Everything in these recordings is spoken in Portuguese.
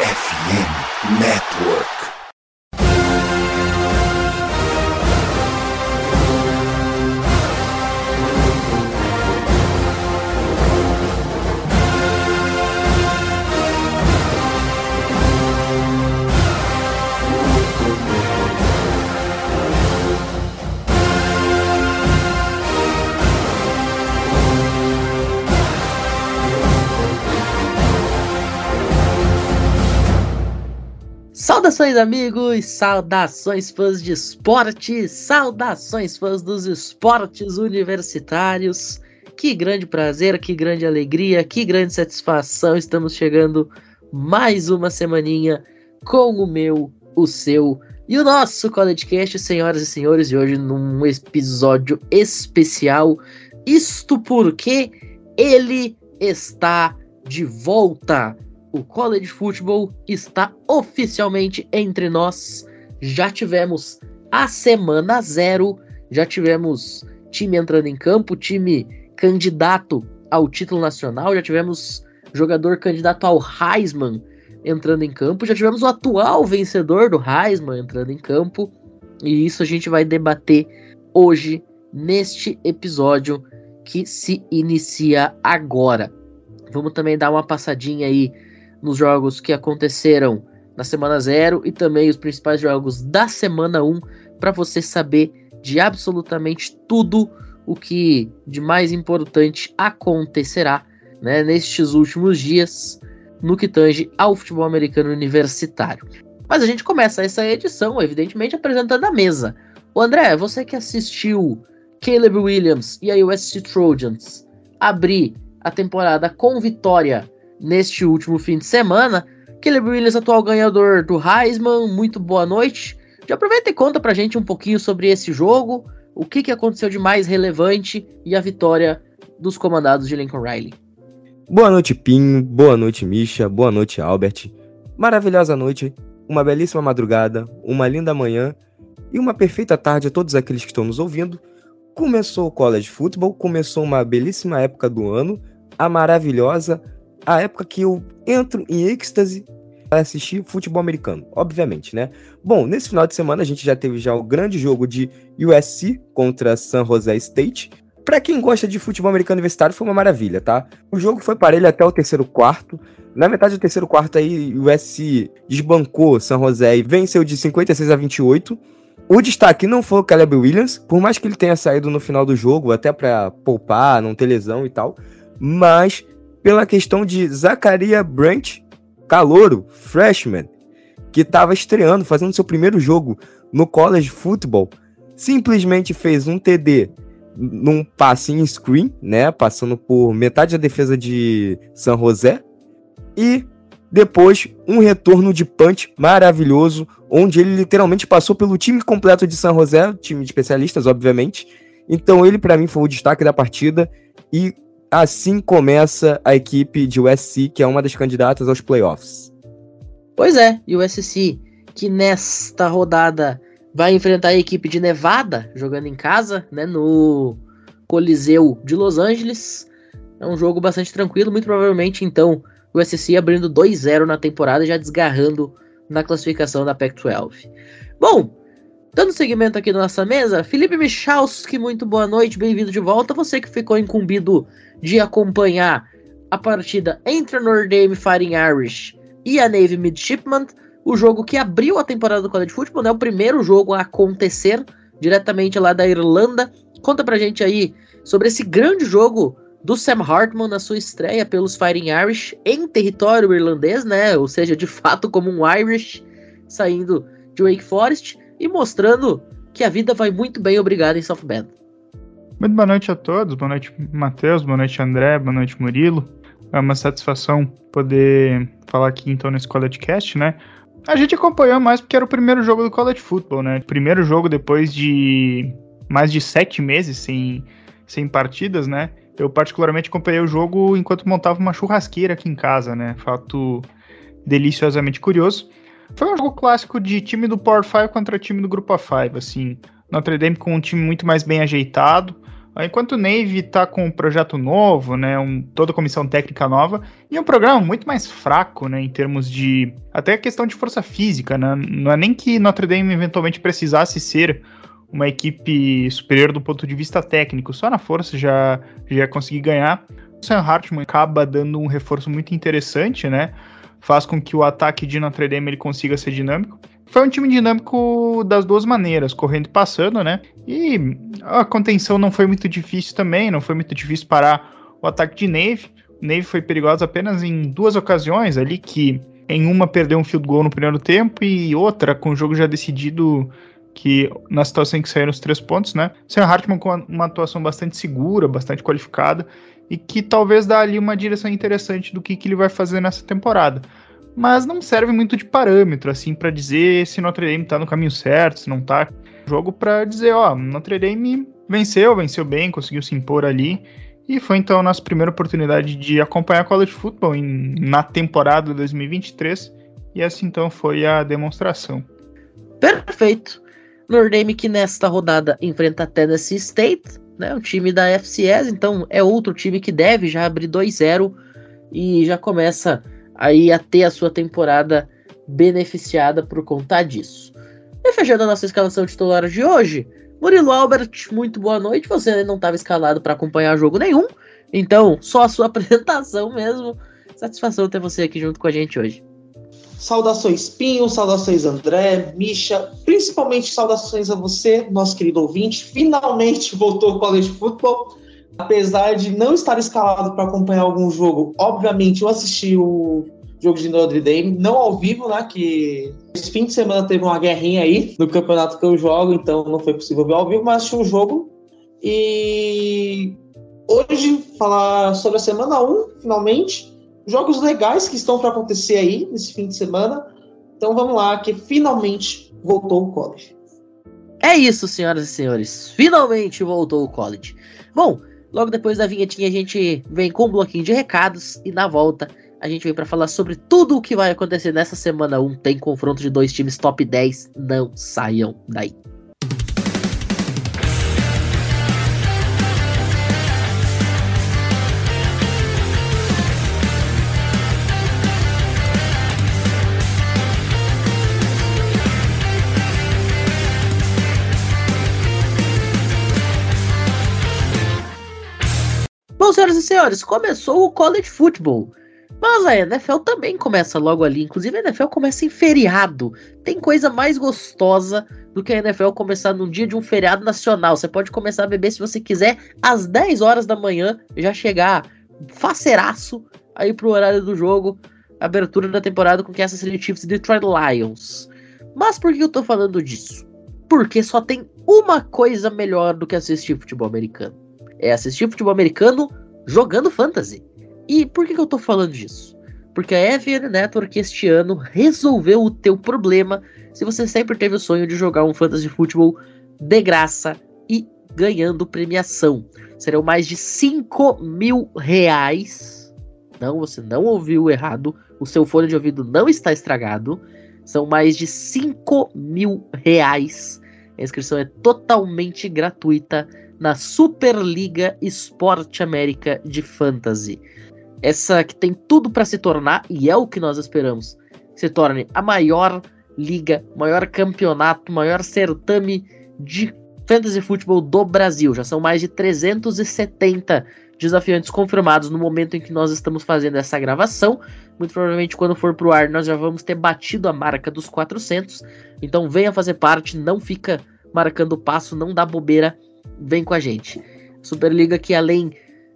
FM Network. Saudações, amigos! Saudações, fãs de esporte! Saudações, fãs dos esportes universitários! Que grande prazer, que grande alegria, que grande satisfação! Estamos chegando mais uma semaninha com o meu, o seu e o nosso CollegeCast, senhoras e senhores, e hoje num episódio especial. Isto porque ele está de volta! O college football está oficialmente entre nós. Já tivemos a semana zero, já tivemos time entrando em campo, time candidato ao título nacional, já tivemos jogador candidato ao Heisman entrando em campo, já tivemos o atual vencedor do Heisman entrando em campo, e isso a gente vai debater hoje neste episódio que se inicia agora. Vamos também dar uma passadinha aí nos jogos que aconteceram na semana 0 e também os principais jogos da semana 1 um, para você saber de absolutamente tudo o que de mais importante acontecerá né, nestes últimos dias no que tange ao futebol americano universitário. Mas a gente começa essa edição, evidentemente, apresentando a mesa. O André, você que assistiu Caleb Williams e a USC Trojans abrir a temporada com vitória neste último fim de semana. Caleb Williams, atual ganhador do Heisman, muito boa noite. Já aproveita e conta pra gente um pouquinho sobre esse jogo, o que, que aconteceu de mais relevante e a vitória dos comandados de Lincoln Riley. Boa noite, Pinho. Boa noite, Misha. Boa noite, Albert. Maravilhosa noite, uma belíssima madrugada, uma linda manhã e uma perfeita tarde a todos aqueles que estão nos ouvindo. Começou o College Football, começou uma belíssima época do ano, a maravilhosa a época que eu entro em êxtase para assistir futebol americano, obviamente, né? Bom, nesse final de semana a gente já teve já o grande jogo de USC contra San Jose State. Para quem gosta de futebol americano universitário foi uma maravilha, tá? O jogo foi parelho até o terceiro quarto. Na metade do terceiro quarto aí, o USC desbancou San José e venceu de 56 a 28. O destaque não foi o Caleb Williams, por mais que ele tenha saído no final do jogo, até para poupar, não ter lesão e tal, mas pela questão de Zacharia Branch, calouro, freshman, que estava estreando, fazendo seu primeiro jogo no college football, simplesmente fez um TD num passe em screen, né, passando por metade da defesa de San José, e depois um retorno de punch maravilhoso, onde ele literalmente passou pelo time completo de San José, time de especialistas, obviamente. Então ele para mim foi o destaque da partida e assim começa a equipe de USC, que é uma das candidatas aos playoffs. Pois é, e o USC, que nesta rodada vai enfrentar a equipe de Nevada, jogando em casa, né, no Coliseu de Los Angeles. É um jogo bastante tranquilo, muito provavelmente então o USC abrindo 2-0 na temporada, já desgarrando na classificação da Pac-12. Bom, Dando seguimento aqui na nossa mesa, Felipe Michalski, muito boa noite, bem-vindo de volta. Você que ficou incumbido de acompanhar a partida entre a Notre Dame Fighting Irish e a Navy Midshipman, o jogo que abriu a temporada do College Football, né? O primeiro jogo a acontecer diretamente lá da Irlanda. Conta pra gente aí sobre esse grande jogo do Sam Hartman na sua estreia pelos Fighting Irish em território irlandês, né? Ou seja, de fato como um Irish saindo de Wake Forest e mostrando que a vida vai muito bem, obrigado em South Bend. Muito boa noite a todos, boa noite Matheus, boa noite André, boa noite Murilo. É uma satisfação poder falar aqui então nesse College Cast, né? A gente acompanhou mais porque era o primeiro jogo do College Football, né? Primeiro jogo depois de mais de sete meses sem, sem partidas, né? Eu particularmente acompanhei o jogo enquanto montava uma churrasqueira aqui em casa, né? Fato deliciosamente curioso. Foi um jogo clássico de time do Power 5 contra time do Grupo A5, assim. Notre Dame com um time muito mais bem ajeitado, Enquanto o Navy está com um projeto novo, né, um, toda a comissão técnica nova, e um programa muito mais fraco, né, em termos de até a questão de força física, né, não é nem que Notre Dame eventualmente precisasse ser uma equipe superior do ponto de vista técnico, só na força já já ia conseguir ganhar. O Sam Hartman acaba dando um reforço muito interessante, né, faz com que o ataque de Notre Dame ele consiga ser dinâmico. Foi um time dinâmico das duas maneiras, correndo e passando, né? E a contenção não foi muito difícil também, não foi muito difícil parar o ataque de Nave. O Nave foi perigoso apenas em duas ocasiões ali, que em uma perdeu um field goal no primeiro tempo e outra com o jogo já decidido que na situação em que saíram os três pontos, né? Sam Hartman com uma atuação bastante segura, bastante qualificada e que talvez dá ali uma direção interessante do que, que ele vai fazer nessa temporada mas não serve muito de parâmetro, assim, para dizer se Notre Dame tá no caminho certo, se não tá. Jogo para dizer, ó, Notre Dame venceu, venceu bem, conseguiu se impor ali. E foi então a nossa primeira oportunidade de acompanhar college football em, na temporada 2023. E essa então foi a demonstração. Perfeito. Notre que nesta rodada enfrenta Tennessee State, né, o time da FCS, então é outro time que deve já abrir 2-0 e já começa aí a ter a sua temporada beneficiada por conta disso. E fechando a nossa escalação titular de hoje, Murilo Albert, muito boa noite. Você não estava escalado para acompanhar jogo nenhum, então só a sua apresentação mesmo. Satisfação ter você aqui junto com a gente hoje. Saudações Pinho, saudações André, Misha, principalmente saudações a você, nosso querido ouvinte. Finalmente voltou o College Football apesar de não estar escalado para acompanhar algum jogo, obviamente eu assisti o jogo de Notre Dame, não ao vivo, né? Que esse fim de semana teve uma guerrinha aí no campeonato que eu jogo, então não foi possível ver ao vivo, mas assisti o jogo. E hoje falar sobre a semana 1, finalmente. Jogos legais que estão para acontecer aí nesse fim de semana. Então vamos lá, que finalmente voltou o college. É isso, senhoras e senhores. Finalmente voltou o college. Bom, Logo depois da vinhetinha a gente vem com um bloquinho de recados e na volta a gente vem para falar sobre tudo o que vai acontecer nessa semana 1. Tem confronto de dois times top 10, não saiam daí. Senhoras e senhores, começou o college football. Mas a NFL também começa logo ali. Inclusive, a NFL começa em feriado. Tem coisa mais gostosa do que a NFL começar num dia de um feriado nacional. Você pode começar a beber se você quiser às 10 horas da manhã, já chegar faceiraço aí pro horário do jogo, abertura da temporada com Kansas City Chiefs e Detroit Lions. Mas por que eu tô falando disso? Porque só tem uma coisa melhor do que assistir futebol americano é assistir futebol americano jogando fantasy. E por que, que eu tô falando disso? Porque a EVN Network este ano resolveu o teu problema se você sempre teve o sonho de jogar um fantasy futebol de graça e ganhando premiação. Serão mais de 5 mil reais. Não, você não ouviu errado. O seu fone de ouvido não está estragado. São mais de 5 mil reais. A inscrição é totalmente gratuita na Superliga Esporte América de Fantasy. Essa que tem tudo para se tornar, e é o que nós esperamos, se torne a maior liga, maior campeonato, maior certame de fantasy futebol do Brasil. Já são mais de 370 desafiantes confirmados no momento em que nós estamos fazendo essa gravação. Muito provavelmente quando for pro ar nós já vamos ter batido a marca dos 400. Então venha fazer parte, não fica marcando passo, não dá bobeira vem com a gente. Superliga que além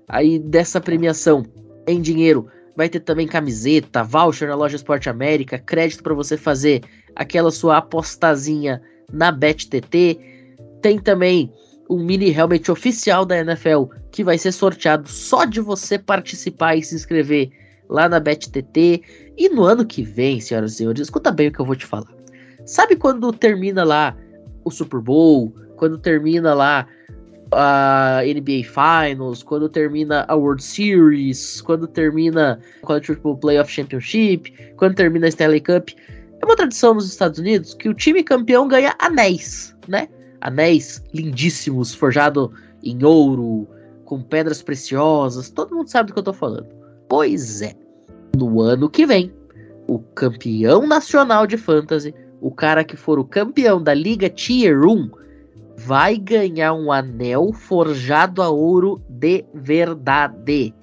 aí dessa premiação em dinheiro, vai ter também camiseta, voucher na loja Esporte América, crédito para você fazer aquela sua apostazinha na BetTT. Tem também um mini helmet oficial da NFL que vai ser sorteado só de você participar e se inscrever lá na BetTT. E no ano que vem, senhoras e senhores, escuta bem o que eu vou te falar. Sabe quando termina lá o Super Bowl, quando termina lá a NBA Finals, quando termina a World Series, quando termina o College Football Playoff Championship, quando termina a Stanley Cup. É uma tradição nos Estados Unidos que o time campeão ganha anéis, né? Anéis lindíssimos, forjado em ouro, com pedras preciosas, todo mundo sabe do que eu tô falando. Pois é, no ano que vem, o campeão nacional de fantasy, o cara que for o campeão da Liga Tier 1, vai ganhar um anel forjado a ouro de verdade,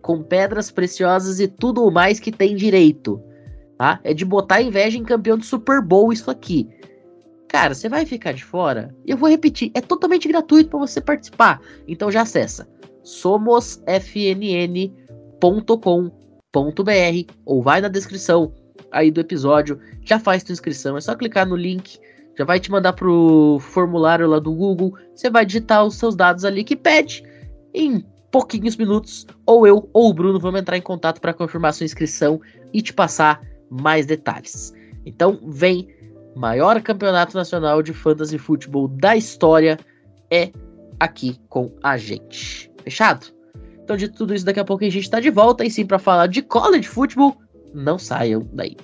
com pedras preciosas e tudo mais que tem direito. Tá? É de botar inveja em campeão de Super Bowl isso aqui. Cara, você vai ficar de fora? Eu vou repetir, é totalmente gratuito para você participar. Então já acessa somosfnn.com.br ou vai na descrição aí do episódio, já faz tua inscrição, é só clicar no link, já vai te mandar pro formulário lá do Google, você vai digitar os seus dados ali que pede em pouquinhos minutos, ou eu ou o Bruno vamos entrar em contato para confirmar sua inscrição e te passar mais detalhes. Então, vem maior campeonato nacional de fantasy futebol da história é aqui com a gente. Fechado? Então, de tudo isso, daqui a pouco a gente está de volta e sim para falar de college futebol. Não saiam daí.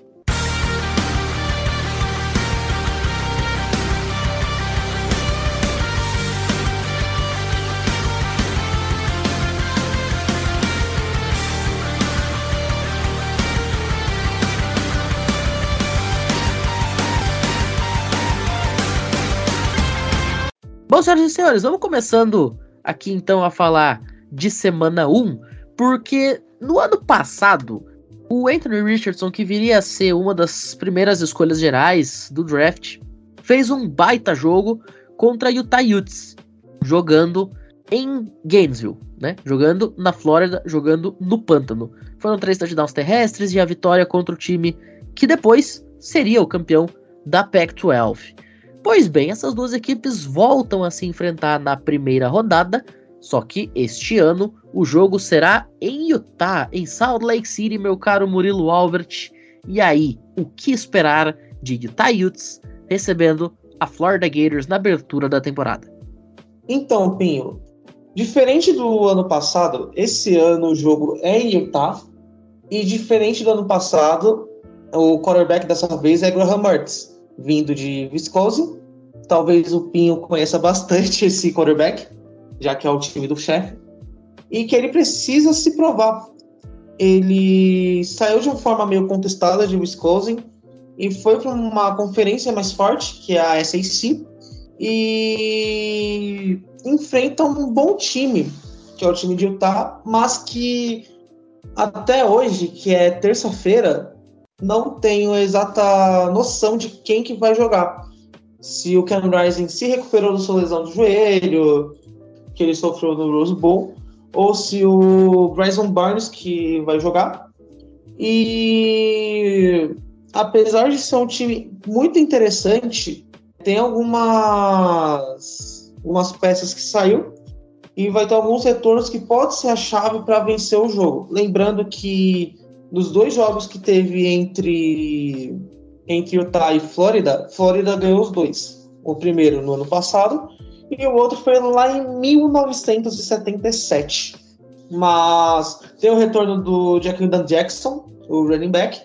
Bom, senhoras e senhores, vamos começando aqui então a falar de semana 1, porque no ano passado, o Anthony Richardson, que viria a ser uma das primeiras escolhas gerais do draft, fez um baita jogo contra Utah Utes, jogando em Gainesville, né? Jogando na Flórida, jogando no pântano. Foram três touchdowns terrestres e a vitória contra o time que depois seria o campeão da Pac-12. Pois bem, essas duas equipes voltam a se enfrentar na primeira rodada, só que este ano o jogo será em Utah, em Salt Lake City, meu caro Murilo Albert. E aí, o que esperar de Utah Utes recebendo a Florida Gators na abertura da temporada? Então, Pinho, diferente do ano passado, esse ano o jogo é em Utah. E diferente do ano passado, o quarterback dessa vez é Graham Mertz vindo de Wisconsin. Talvez o Pinho conheça bastante esse quarterback, já que é o time do chefe. E que ele precisa se provar. Ele saiu de uma forma meio contestada de Wisconsin e foi para uma conferência mais forte, que é a SAC, e enfrenta um bom time, que é o time de Utah, mas que até hoje, que é terça-feira, não tenho exata noção de quem que vai jogar. Se o Ken Rising se recuperou da sua lesão do joelho, que ele sofreu no Rose Bowl, ou se o Bryson Barnes que vai jogar. E apesar de ser um time muito interessante, tem algumas, algumas peças que saiu e vai ter alguns retornos que pode ser a chave para vencer o jogo. Lembrando que nos dois jogos que teve entre, entre Utah e Flórida, Flórida ganhou os dois. O primeiro no ano passado e o outro foi lá em 1977. Mas tem o retorno do Jackson Jackson, o running back.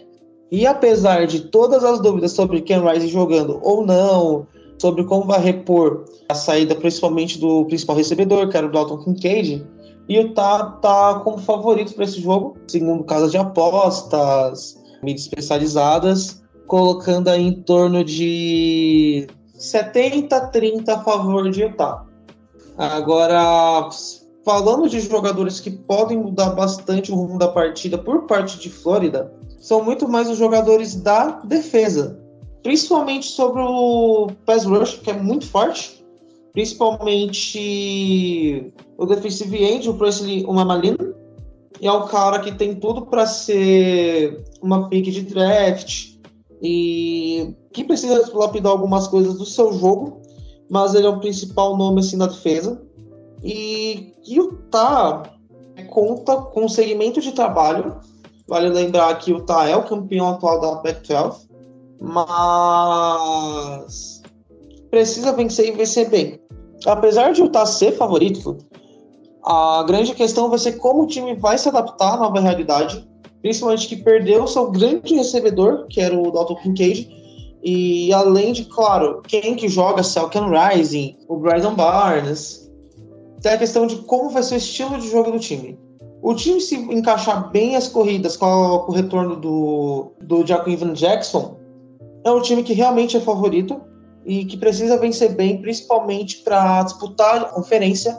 E apesar de todas as dúvidas sobre Ken Rice jogando ou não, sobre como vai repor a saída principalmente do principal recebedor, que era o Dalton Kincaid, e o Tá tá como favorito para esse jogo, segundo casas de apostas, mídias especializadas, colocando aí em torno de 70 30 a favor de Utah. Agora, falando de jogadores que podem mudar bastante o rumo da partida por parte de Flórida, são muito mais os jogadores da defesa, principalmente sobre o pass rush, que é muito forte, principalmente o defensive end, o Presley e é um cara que tem tudo para ser uma pick de draft e que precisa lapidar algumas coisas do seu jogo, mas ele é o principal nome assim na defesa. E Utah conta com segmento de trabalho. Vale lembrar que o Utah é o campeão atual da Pac-12, mas precisa vencer e vencer bem apesar de o Utah ser favorito, a grande questão vai ser como o time vai se adaptar à nova realidade, principalmente que perdeu seu grande recebedor, que era o Dalton Kincaid, e além de, claro, quem que joga, se é Rising, o Bryson Barnes, tem a questão de como vai ser o estilo de jogo do time. O time se encaixar bem as corridas com, a, com o retorno do, do Jacob Jackson, é um time que realmente é favorito e que precisa vencer bem, principalmente para disputar a conferência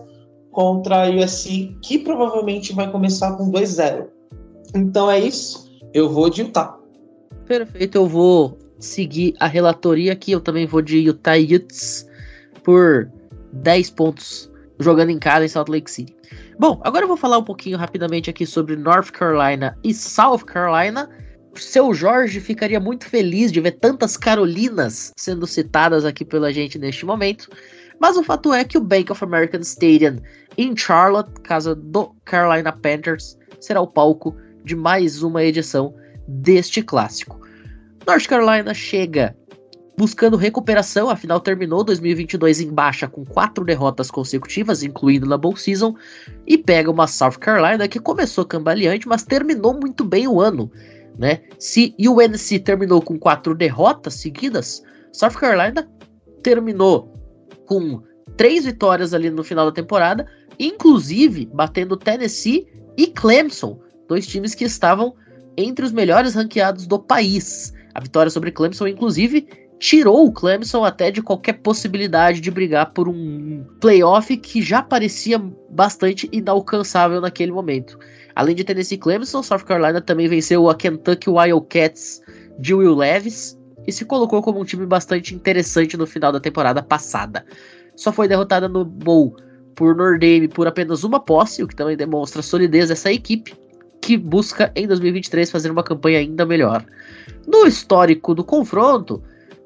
contra a USC, que provavelmente vai começar com 2-0. Então é isso. Eu vou de Utah. Perfeito, eu vou seguir a relatoria aqui. Eu também vou de Utah Utes por 10 pontos jogando em casa em Salt Lake City. Bom, agora eu vou falar um pouquinho rapidamente aqui sobre North Carolina e South Carolina. Seu Jorge ficaria muito feliz de ver tantas Carolinas sendo citadas aqui pela gente neste momento. Mas o fato é que o Bank of American Stadium em Charlotte, casa do Carolina Panthers, será o palco de mais uma edição deste clássico. North Carolina chega buscando recuperação, afinal terminou 2022 em baixa com quatro derrotas consecutivas, incluindo na Bowl Season, e pega uma South Carolina que começou cambaleante, mas terminou muito bem o ano. Né? Se UNC terminou com quatro derrotas seguidas, South Carolina terminou com três vitórias ali no final da temporada, inclusive batendo Tennessee e Clemson, dois times que estavam entre os melhores ranqueados do país. A vitória sobre Clemson, inclusive, tirou o Clemson até de qualquer possibilidade de brigar por um playoff que já parecia bastante inalcançável naquele momento. Além de Tennessee Clemson, South Carolina também venceu a Kentucky Wildcats de Will Levis e se colocou como um time bastante interessante no final da temporada passada. Só foi derrotada no Bowl por Notre Dame por apenas uma posse, o que também demonstra a solidez dessa equipe, que busca em 2023 fazer uma campanha ainda melhor. No histórico do confronto,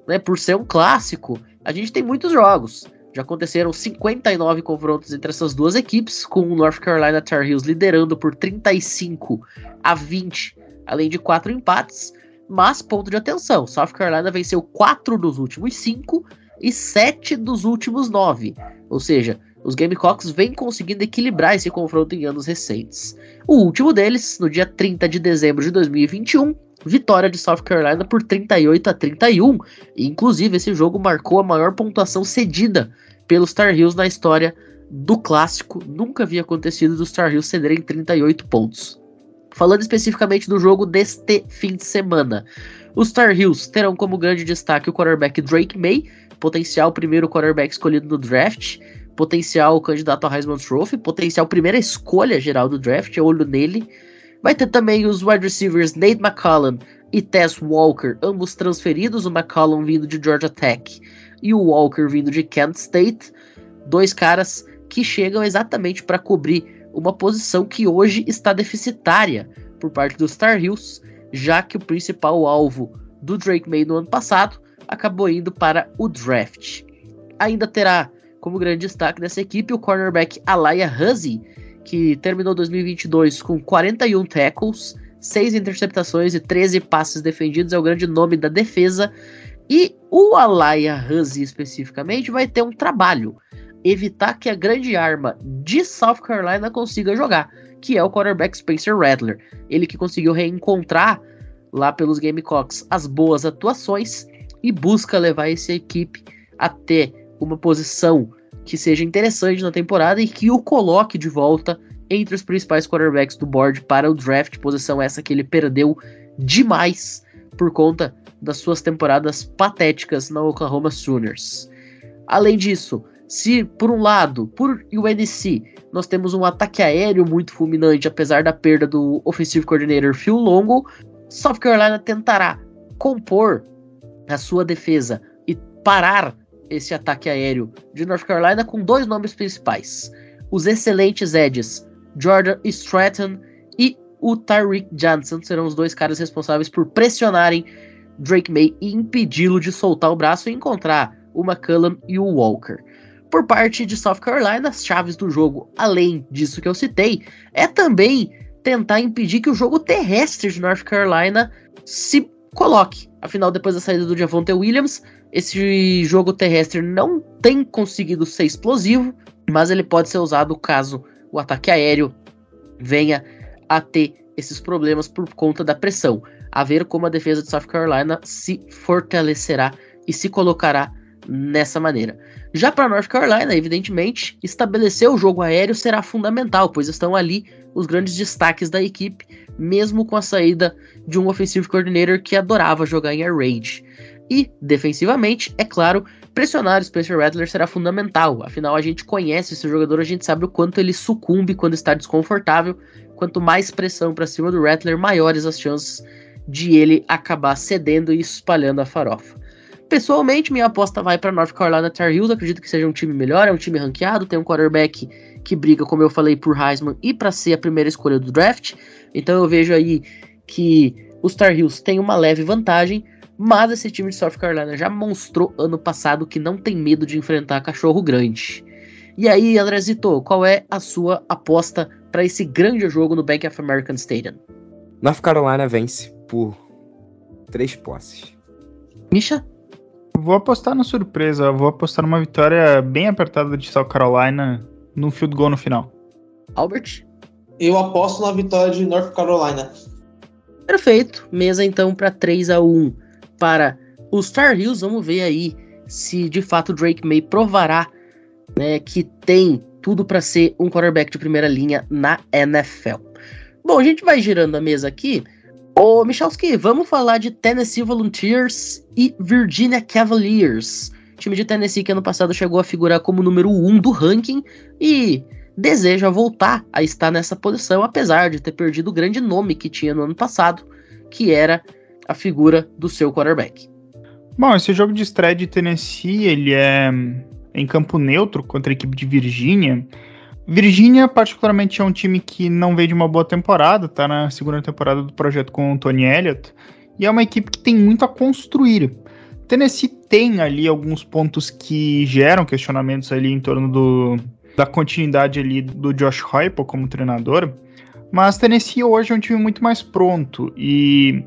né, por ser um clássico, a gente tem muitos jogos. Já aconteceram 59 confrontos entre essas duas equipes, com o North Carolina Tar Heels liderando por 35 a 20, além de quatro empates. Mas, ponto de atenção, South Carolina venceu 4 dos últimos 5 e 7 dos últimos 9. Ou seja, os Gamecocks vêm conseguindo equilibrar esse confronto em anos recentes. O último deles, no dia 30 de dezembro de 2021, vitória de South Carolina por 38 a 31. E, inclusive, esse jogo marcou a maior pontuação cedida pelos Tar Heels na história do clássico. Nunca havia acontecido dos Tar Heels cederem 38 pontos. Falando especificamente do jogo deste fim de semana, os Tar Heels terão como grande destaque o quarterback Drake May, potencial primeiro quarterback escolhido no draft, potencial candidato a Heisman Trophy, potencial primeira escolha geral do draft, é olho nele. Vai ter também os wide receivers Nate McCollum e Tess Walker, ambos transferidos, o McCollum vindo de Georgia Tech e o Walker vindo de Kent State, dois caras que chegam exatamente para cobrir uma posição que hoje está deficitária por parte dos Star Heels, já que o principal alvo do Drake May no ano passado acabou indo para o draft. Ainda terá como grande destaque dessa equipe o cornerback Alaya Huzzy, que terminou 2022 com 41 tackles, 6 interceptações e 13 passes defendidos, é o grande nome da defesa. E o Alaya Huzzy especificamente vai ter um trabalho, evitar que a grande arma de South Carolina consiga jogar, que é o quarterback Spencer Rattler. Ele que conseguiu reencontrar lá pelos Gamecocks as boas atuações e busca levar essa equipe até uma posição que seja interessante na temporada e que o coloque de volta entre os principais quarterbacks do board para o draft, posição essa que ele perdeu demais por conta das suas temporadas patéticas na Oklahoma Sooners. Além disso, se por um lado, por UNC, nós temos um ataque aéreo muito fulminante, apesar da perda do offensive coordinator Phil Longo, South Carolina tentará compor a sua defesa e parar esse ataque aéreo de North Carolina com dois nomes principais: os excelentes edges Jordan Stratton e o Tyreek Johnson serão os dois caras responsáveis por pressionarem Drake May e impedi-lo de soltar o braço e encontrar o McCullum e o Walker. Por parte de South Carolina, as chaves do jogo, além disso que eu citei, é também tentar impedir que o jogo terrestre de North Carolina se coloque. Afinal, depois da saída do Javonte Williams, esse jogo terrestre não tem conseguido ser explosivo, mas ele pode ser usado caso o ataque aéreo venha a ter esses problemas por conta da pressão. A ver como a defesa de South Carolina se fortalecerá e se colocará nessa maneira. Já para North Carolina, evidentemente, estabelecer o jogo aéreo será fundamental, pois estão ali os grandes destaques da equipe, mesmo com a saída de um offensive coordinator que adorava jogar em air raid. E, defensivamente, é claro, pressionar o Spencer Rattler será fundamental. Afinal, a gente conhece esse jogador, a gente sabe o quanto ele sucumbe quando está desconfortável. Quanto mais pressão para cima do Rattler, maiores as chances de ele acabar cedendo e espalhando a farofa. Pessoalmente, minha aposta vai para North Carolina Tar Heels. Acredito que seja um time melhor, é um time ranqueado, tem um quarterback que briga, como eu falei, por Heisman e para ser a primeira escolha do draft. Então eu vejo aí que os Tar Heels têm uma leve vantagem, mas esse time de South Carolina já mostrou ano passado que não tem medo de enfrentar cachorro grande. E aí, Andrezito, qual é a sua aposta para esse grande jogo no Bank of American Stadium? North Carolina vence por três posses. Misha? Vou apostar na surpresa. Vou apostar numa vitória bem apertada de South Carolina no field goal no final. Albert? Eu aposto na vitória de North Carolina. Perfeito. Mesa então para 3 a 1 para os Tar Heels. Vamos ver aí se de fato Drake May provará né, que tem tudo para ser um quarterback de primeira linha na NFL. Bom, a gente vai girando a mesa aqui. Ô, Michalski, vamos falar de Tennessee Volunteers e Virginia Cavaliers. O time de Tennessee que ano passado chegou a figurar como número 1 um do ranking e deseja voltar a estar nessa posição, apesar de ter perdido o grande nome que tinha no ano passado, que era a figura do seu quarterback. Bom, esse jogo de estreia de Tennessee, ele é em campo neutro contra a equipe de Virgínia. Virgínia, particularmente, é um time que não veio de uma boa temporada, tá na segunda temporada do projeto com o Tony Elliott, e é uma equipe que tem muito a construir. Tennessee tem ali alguns pontos que geram questionamentos ali em torno do, da continuidade ali do Josh Heupel como treinador, mas Tennessee hoje é um time muito mais pronto e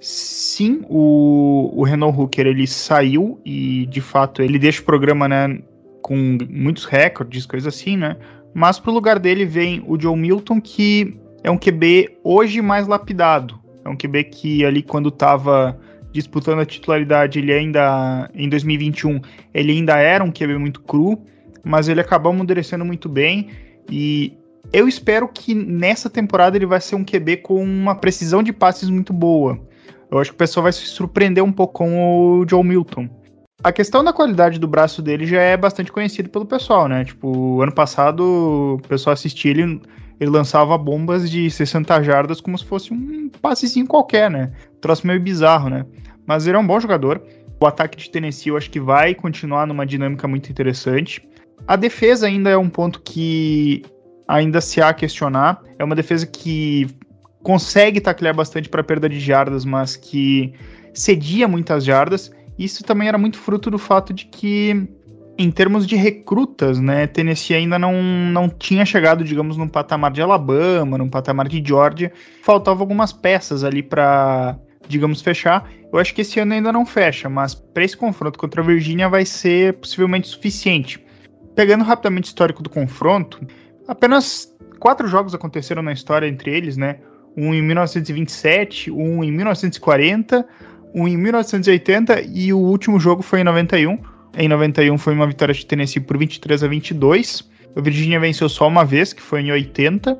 sim, o, o Renault Hooker ele saiu e de fato ele deixa o programa né, com muitos recordes, coisas assim, né? Mas pro lugar dele vem o Joe Milton, que é um QB hoje mais lapidado. É um QB que ali quando estava disputando a titularidade, ele ainda em 2021, ele ainda era um QB muito cru, mas ele acabou amadurecendo muito bem e eu espero que nessa temporada ele vai ser um QB com uma precisão de passes muito boa. Eu acho que o pessoal vai se surpreender um pouco com o Joe Milton. A questão da qualidade do braço dele já é bastante conhecido pelo pessoal, né? Tipo, ano passado o pessoal assistia ele, ele lançava bombas de 60 jardas como se fosse um passezinho qualquer, né? Troço meio bizarro, né? Mas ele é um bom jogador. O ataque de Tennessee eu acho que vai continuar numa dinâmica muito interessante. A defesa ainda é um ponto que ainda se há a questionar. É uma defesa que consegue taclear bastante para perda de jardas, mas que cedia muitas jardas. Isso também era muito fruto do fato de que, em termos de recrutas, né, Tennessee ainda não, não tinha chegado, digamos, num patamar de Alabama, num patamar de Georgia. Faltavam algumas peças ali para, digamos, fechar. Eu acho que esse ano ainda não fecha, mas para esse confronto contra a Virgínia vai ser possivelmente suficiente. Pegando rapidamente o histórico do confronto, apenas quatro jogos aconteceram na história entre eles, né? Um em 1927, um em 1940 um em 1980 e o último jogo foi em 91. Em 91 foi uma vitória de Tennessee por 23 a 22. A Virginia venceu só uma vez, que foi em 80.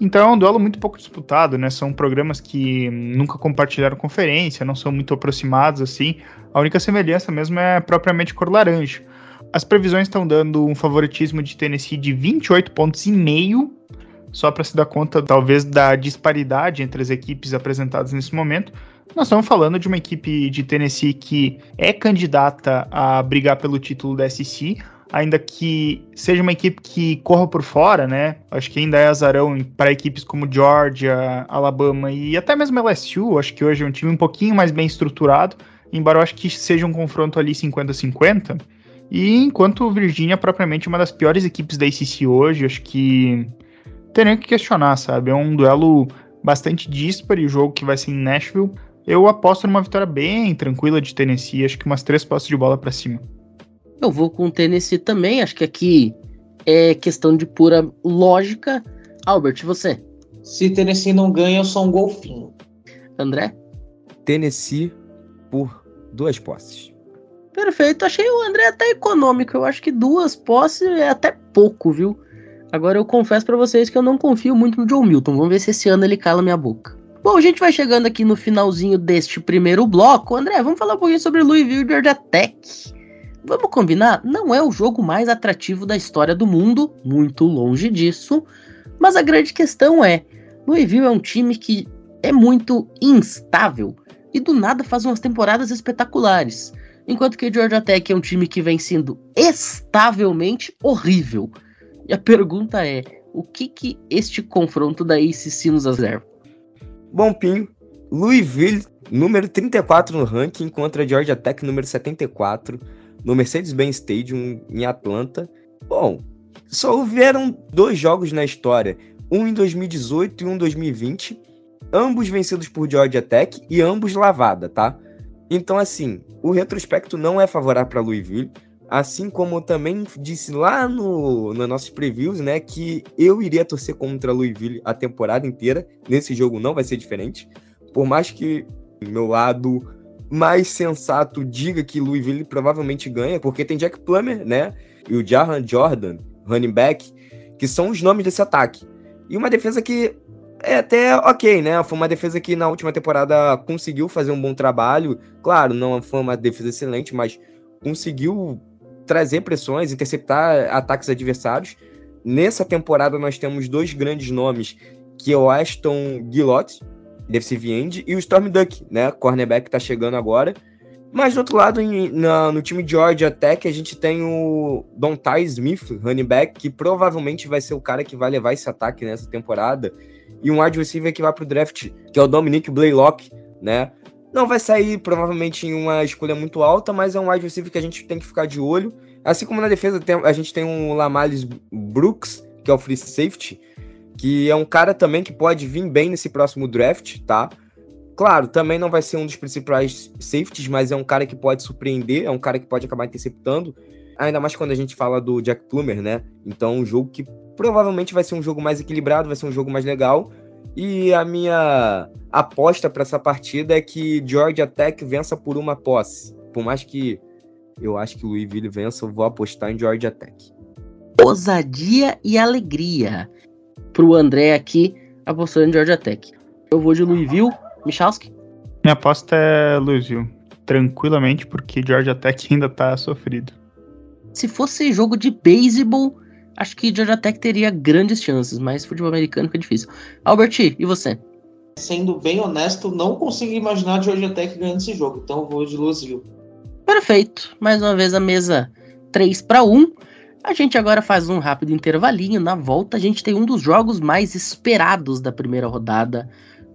Então é um duelo muito pouco disputado, né? São programas que nunca compartilharam conferência, não são muito aproximados assim. A única semelhança mesmo é propriamente cor laranja. As previsões estão dando um favoritismo de Tennessee de 28 pontos e meio, só para se dar conta talvez da disparidade entre as equipes apresentadas nesse momento. Nós estamos falando de uma equipe de Tennessee que é candidata a brigar pelo título da SEC, ainda que seja uma equipe que corra por fora, né? Acho que ainda é azarão para equipes como Georgia, Alabama e até mesmo LSU. Acho que hoje é um time um pouquinho mais bem estruturado, embora eu acho que seja um confronto ali 50-50. E enquanto Virginia é propriamente uma das piores equipes da ACC hoje, acho que teria que questionar, sabe? É um duelo bastante dísparo, o jogo que vai ser em Nashville. Eu aposto numa vitória bem tranquila de Tennessee, acho que umas três posses de bola para cima. Eu vou com o Tennessee também, acho que aqui é questão de pura lógica. Albert, você? Se Tennessee não ganha, eu sou um golfinho. André? Tennessee por duas posses. Perfeito, achei o André até econômico. Eu acho que duas posses é até pouco, viu? Agora eu confesso para vocês que eu não confio muito no John Milton. Vamos ver se esse ano ele cala minha boca. Bom, a gente vai chegando aqui no finalzinho deste primeiro bloco. André, vamos falar um pouquinho sobre Louisville Georgia Tech. Vamos combinar? Não é o jogo mais atrativo da história do mundo, muito longe disso. Mas a grande questão é: Louisville é um time que é muito instável e do nada faz umas temporadas espetaculares. Enquanto que Georgia Tech é um time que vem sendo estavelmente horrível. E a pergunta é: o que que este confronto da ACC nos reserva? Bom, Pinho, Louisville, número 34 no ranking, contra Georgia Tech, número 74, no Mercedes-Benz Stadium, em Atlanta. Bom, só houveram dois jogos na história, um em 2018 e um em 2020, ambos vencidos por Georgia Tech e ambos lavada, tá? Então, assim, o retrospecto não é favorável para Louisville, assim como também disse lá no, no nossos previews, né, que eu iria torcer contra Louisville a temporada inteira. Nesse jogo não vai ser diferente. Por mais que meu lado mais sensato diga que Louisville provavelmente ganha, porque tem Jack Plummer, né, e o Jahan Jordan, running back, que são os nomes desse ataque. E uma defesa que é até ok, né? Foi uma defesa que na última temporada conseguiu fazer um bom trabalho. Claro, não foi uma defesa excelente, mas conseguiu trazer pressões, interceptar ataques adversários. Nessa temporada nós temos dois grandes nomes, que é o Aston Gillott, defensive end, e o Storm Duck, né? Cornerback que tá chegando agora. Mas do outro lado, em, na, no time de Georgia Tech, a gente tem o Don Ty Smith, running back, que provavelmente vai ser o cara que vai levar esse ataque nessa temporada e um wide receiver que vai pro draft, que é o Dominic Blaylock, né? Não vai sair provavelmente em uma escolha muito alta, mas é um wide receiver que a gente tem que ficar de olho. Assim como na defesa tem, a gente tem um Lamales Brooks, que é o free safety, que é um cara também que pode vir bem nesse próximo draft, tá? Claro, também não vai ser um dos principais safeties, mas é um cara que pode surpreender, é um cara que pode acabar interceptando. Ainda mais quando a gente fala do Jack Plummer, né? Então, um jogo que provavelmente vai ser um jogo mais equilibrado, vai ser um jogo mais legal. E a minha aposta para essa partida é que Georgia Tech vença por uma posse. Por mais que eu acho que o Louisville vença, eu vou apostar em Georgia Tech. Ousadia e alegria pro André aqui apostando em Georgia Tech. Eu vou de Louisville, Michalski. Minha aposta é Louisville, tranquilamente, porque Georgia Tech ainda tá sofrido. Se fosse jogo de beisebol, acho que Georgia Tech teria grandes chances, mas futebol americano fica difícil. Albert, e você? Sendo bem honesto, não consigo imaginar Georgia Tech ganhando esse jogo, então vou de Louisville. Perfeito. Mais uma vez a mesa 3 para 1. A gente agora faz um rápido intervalinho. Na volta, a gente tem um dos jogos mais esperados da primeira rodada.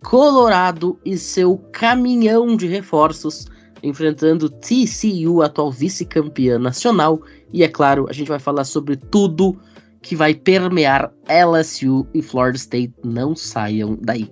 Colorado e seu caminhão de reforços enfrentando TCU, atual vice-campeã nacional. E é claro, a gente vai falar sobre tudo que vai permear LSU e Florida State. Não saiam daí.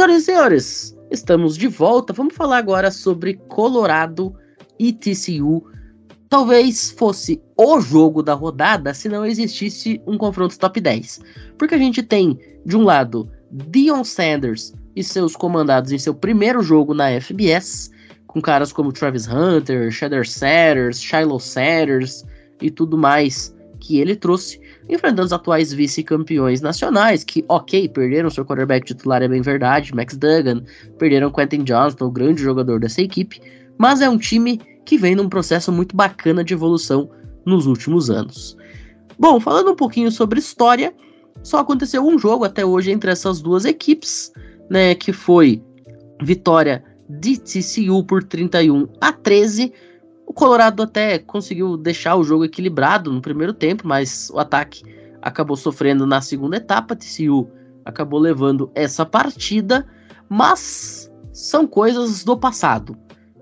Senhoras e senhores, estamos de volta. Vamos falar agora sobre Colorado e TCU. Talvez fosse o jogo da rodada se não existisse um confronto top 10. Porque a gente tem, de um lado, Dion Sanders e seus comandados em seu primeiro jogo na FBS, com caras como Travis Hunter, Cheddar Sanders, Shiloh Sanders e tudo mais que ele trouxe enfrentando os atuais vice-campeões nacionais, que, ok, perderam seu quarterback titular, é bem verdade, Max Duggan, perderam Quentin Johnston, o grande jogador dessa equipe, mas é um time que vem num processo muito bacana de evolução nos últimos anos. Bom, falando um pouquinho sobre história, só aconteceu um jogo até hoje entre essas duas equipes, né, que foi vitória de TCU por 31 a 13, o Colorado até conseguiu deixar o jogo equilibrado no primeiro tempo, mas o ataque acabou sofrendo na segunda etapa. TCU acabou levando essa partida, mas são coisas do passado.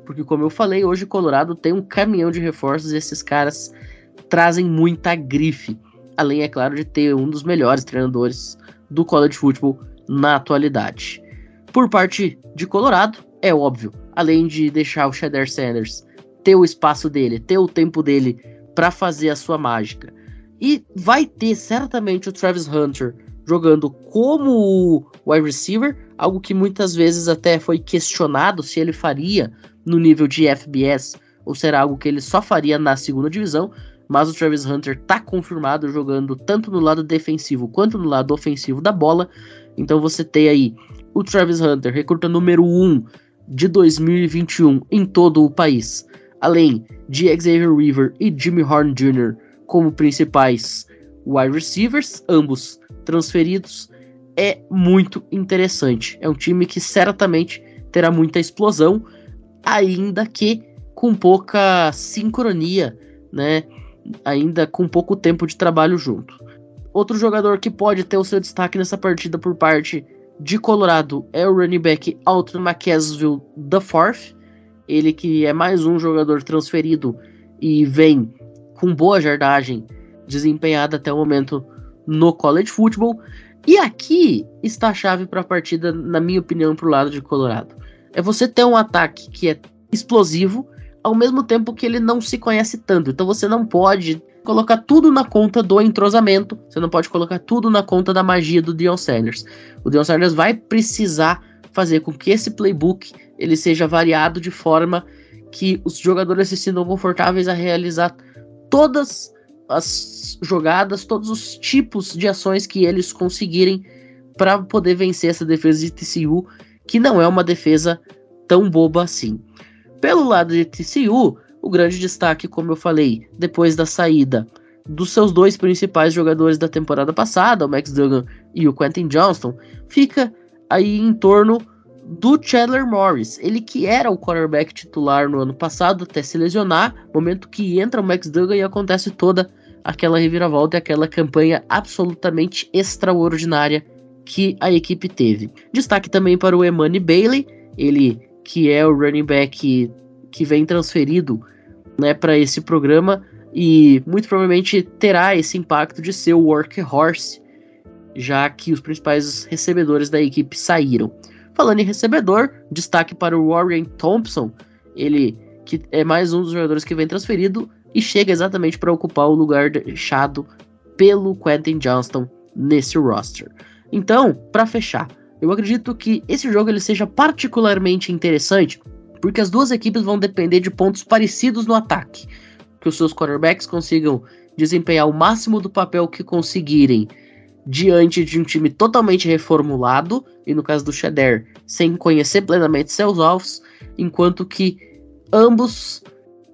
Porque, como eu falei, hoje o Colorado tem um caminhão de reforços e esses caras trazem muita grife. Além, é claro, de ter um dos melhores treinadores do college football na atualidade. Por parte de Colorado, é óbvio, além de deixar o Shader Sanders ter o espaço dele, ter o tempo dele para fazer a sua mágica. E vai ter certamente o Travis Hunter jogando como wide receiver, algo que muitas vezes até foi questionado se ele faria no nível de FBS ou será algo que ele só faria na segunda divisão, mas o Travis Hunter tá confirmado jogando tanto no lado defensivo quanto no lado ofensivo da bola. Então você tem aí o Travis Hunter, recruta número 1 de 2021 em todo o país, além de Xavier River e Jimmy Horn Jr. como principais wide receivers, ambos transferidos, é muito interessante. É um time que certamente terá muita explosão, ainda que com pouca sincronia, né? Ainda com pouco tempo de trabalho junto. Outro jogador que pode ter o seu destaque nessa partida por parte de Colorado é o running back Alton McCasville IV. Ele que é mais um jogador transferido e vem com boa jardagem desempenhada até o momento no college football. E aqui está a chave para a partida, na minha opinião, para o lado de Colorado. É você ter um ataque que é explosivo, ao mesmo tempo que ele não se conhece tanto. Então você não pode colocar tudo na conta do entrosamento, você não pode colocar tudo na conta da magia do Dion Sanders. O Dion Sanders vai precisar fazer com que esse playbook ele seja variado de forma que os jogadores se sintam confortáveis a realizar todas as jogadas, todos os tipos de ações que eles conseguirem para poder vencer essa defesa de TCU, que não é uma defesa tão boba assim. Pelo lado de TCU, o grande destaque, como eu falei, depois da saída dos seus dois principais jogadores da temporada passada, o Max Duggan e o Quentin Johnston, fica aí em torno do Chandler Morris, ele que era o quarterback titular no ano passado até se lesionar, momento que entra o Max Duggan e acontece toda aquela reviravolta e aquela campanha absolutamente extraordinária que a equipe teve. Destaque também para o Emani Bailey, ele que é o running back que vem transferido né, para esse programa e muito provavelmente terá esse impacto de ser o workhorse, já que os principais recebedores da equipe saíram. Falando em recebedor, destaque para o Warren Thompson, ele que é mais um dos jogadores que vem transferido e chega exatamente para ocupar o lugar deixado pelo Quentin Johnston nesse roster. Então, para fechar, eu acredito que esse jogo ele seja particularmente interessante porque as duas equipes vão depender de pontos parecidos no ataque. Que os seus quarterbacks consigam desempenhar o máximo do papel que conseguirem diante de um time totalmente reformulado, e no caso do Shader, sem conhecer plenamente seus alvos, enquanto que ambos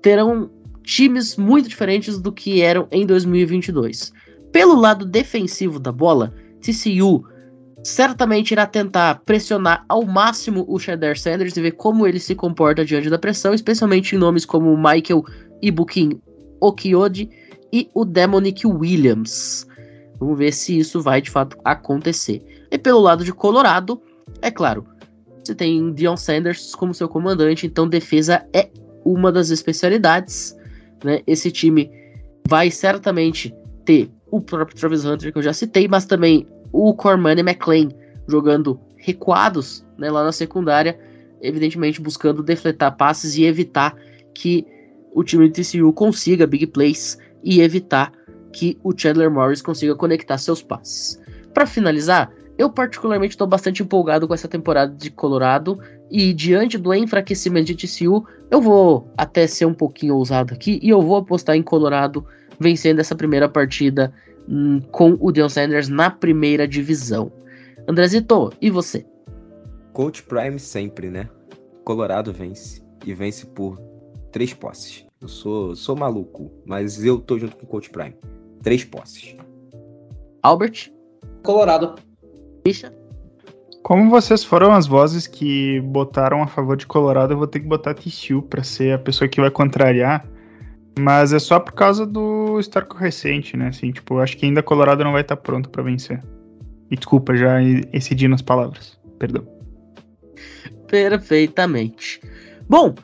terão times muito diferentes do que eram em 2022. Pelo lado defensivo da bola, TCU certamente irá tentar pressionar ao máximo o Shader Sanders e ver como ele se comporta diante da pressão, especialmente em nomes como Michael Ibukin Okiode e o Demonic Williams. Vamos ver se isso vai de fato acontecer. E pelo lado de Colorado, é claro, você tem Dion Sanders como seu comandante, então defesa é uma das especialidades. Né? Esse time vai certamente ter o próprio Travis Hunter, que eu já citei, mas também o Corman e McLean jogando recuados né, lá na secundária, evidentemente buscando defletar passes e evitar que o time de TCU consiga big plays e evitar que o Chandler Morris consiga conectar seus passes. Para finalizar, eu particularmente estou bastante empolgado com essa temporada de Colorado e diante do enfraquecimento de TCU, eu vou até ser um pouquinho ousado aqui e eu vou apostar em Colorado vencendo essa primeira partida hum, com o Deion Sanders na primeira divisão. Andrezito, e você? Coach Prime sempre, né? Colorado vence. E vence por três posses. Eu sou, sou maluco, mas eu tô junto com o Coach Prime. Três posses. Albert? Colorado. Bicha? Como vocês foram as vozes que botaram a favor de Colorado, eu vou ter que botar TCU para ser a pessoa que vai contrariar. Mas é só por causa do histórico recente, né? Assim, tipo, acho que ainda Colorado não vai estar tá pronto para vencer. E desculpa, já excedi nas palavras. Perdão. Perfeitamente. Bom,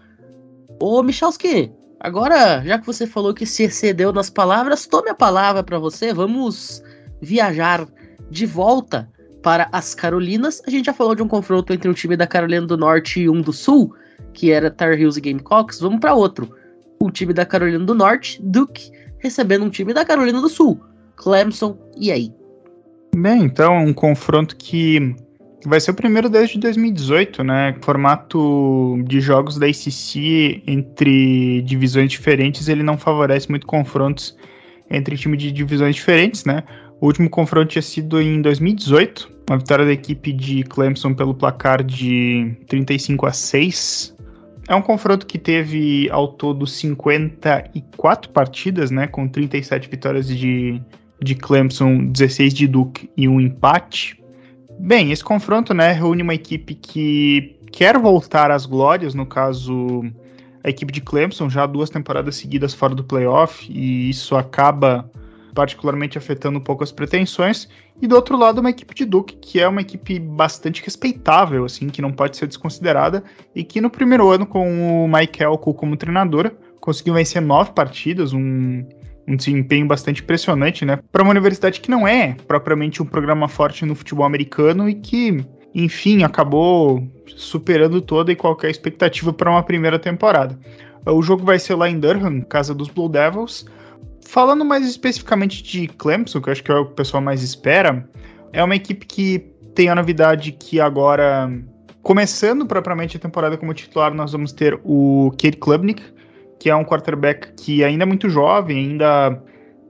ô Michalski, agora, já que você falou que se excedeu nas palavras, tome a palavra para você. Vamos viajar de volta para as Carolinas. A gente já falou de um confronto entre um time da Carolina do Norte e um do Sul, que era Tar Heels e Gamecocks. Vamos para outro. O time da Carolina do Norte, Duke, recebendo um time da Carolina do Sul, Clemson. E aí? Bem, então, um confronto que vai ser o primeiro desde 2018, né? Formato de jogos da ACC entre divisões diferentes, ele não favorece muito confrontos entre times de divisões diferentes, né? O último confronto tinha sido em 2018, uma vitória da equipe de Clemson pelo placar de 35 a 6. É um confronto que teve ao todo 54 partidas, né, com 37 vitórias de, de Clemson, 16 de Duke e um empate. Bem, esse confronto, né, reúne uma equipe que quer voltar às glórias, no caso a equipe de Clemson, já duas temporadas seguidas fora do playoff, e isso acaba particularmente afetando um pouco as pretensões, e do outro lado uma equipe de Duke, que é uma equipe bastante respeitável, assim, que não pode ser desconsiderada, e que no primeiro ano com o Mike Elko como treinador, conseguiu vencer nove partidas, um, um desempenho bastante impressionante, né, para uma universidade que não é propriamente um programa forte no futebol americano e que, enfim, acabou superando toda e qualquer expectativa para uma primeira temporada. O jogo vai ser lá em Durham, casa dos Blue Devils, Falando mais especificamente de Clemson, que eu acho que é o que o pessoal mais espera, é uma equipe que tem a novidade que agora, começando propriamente a temporada como titular, nós vamos ter o Kate Klubnik, que é um quarterback que ainda é muito jovem, ainda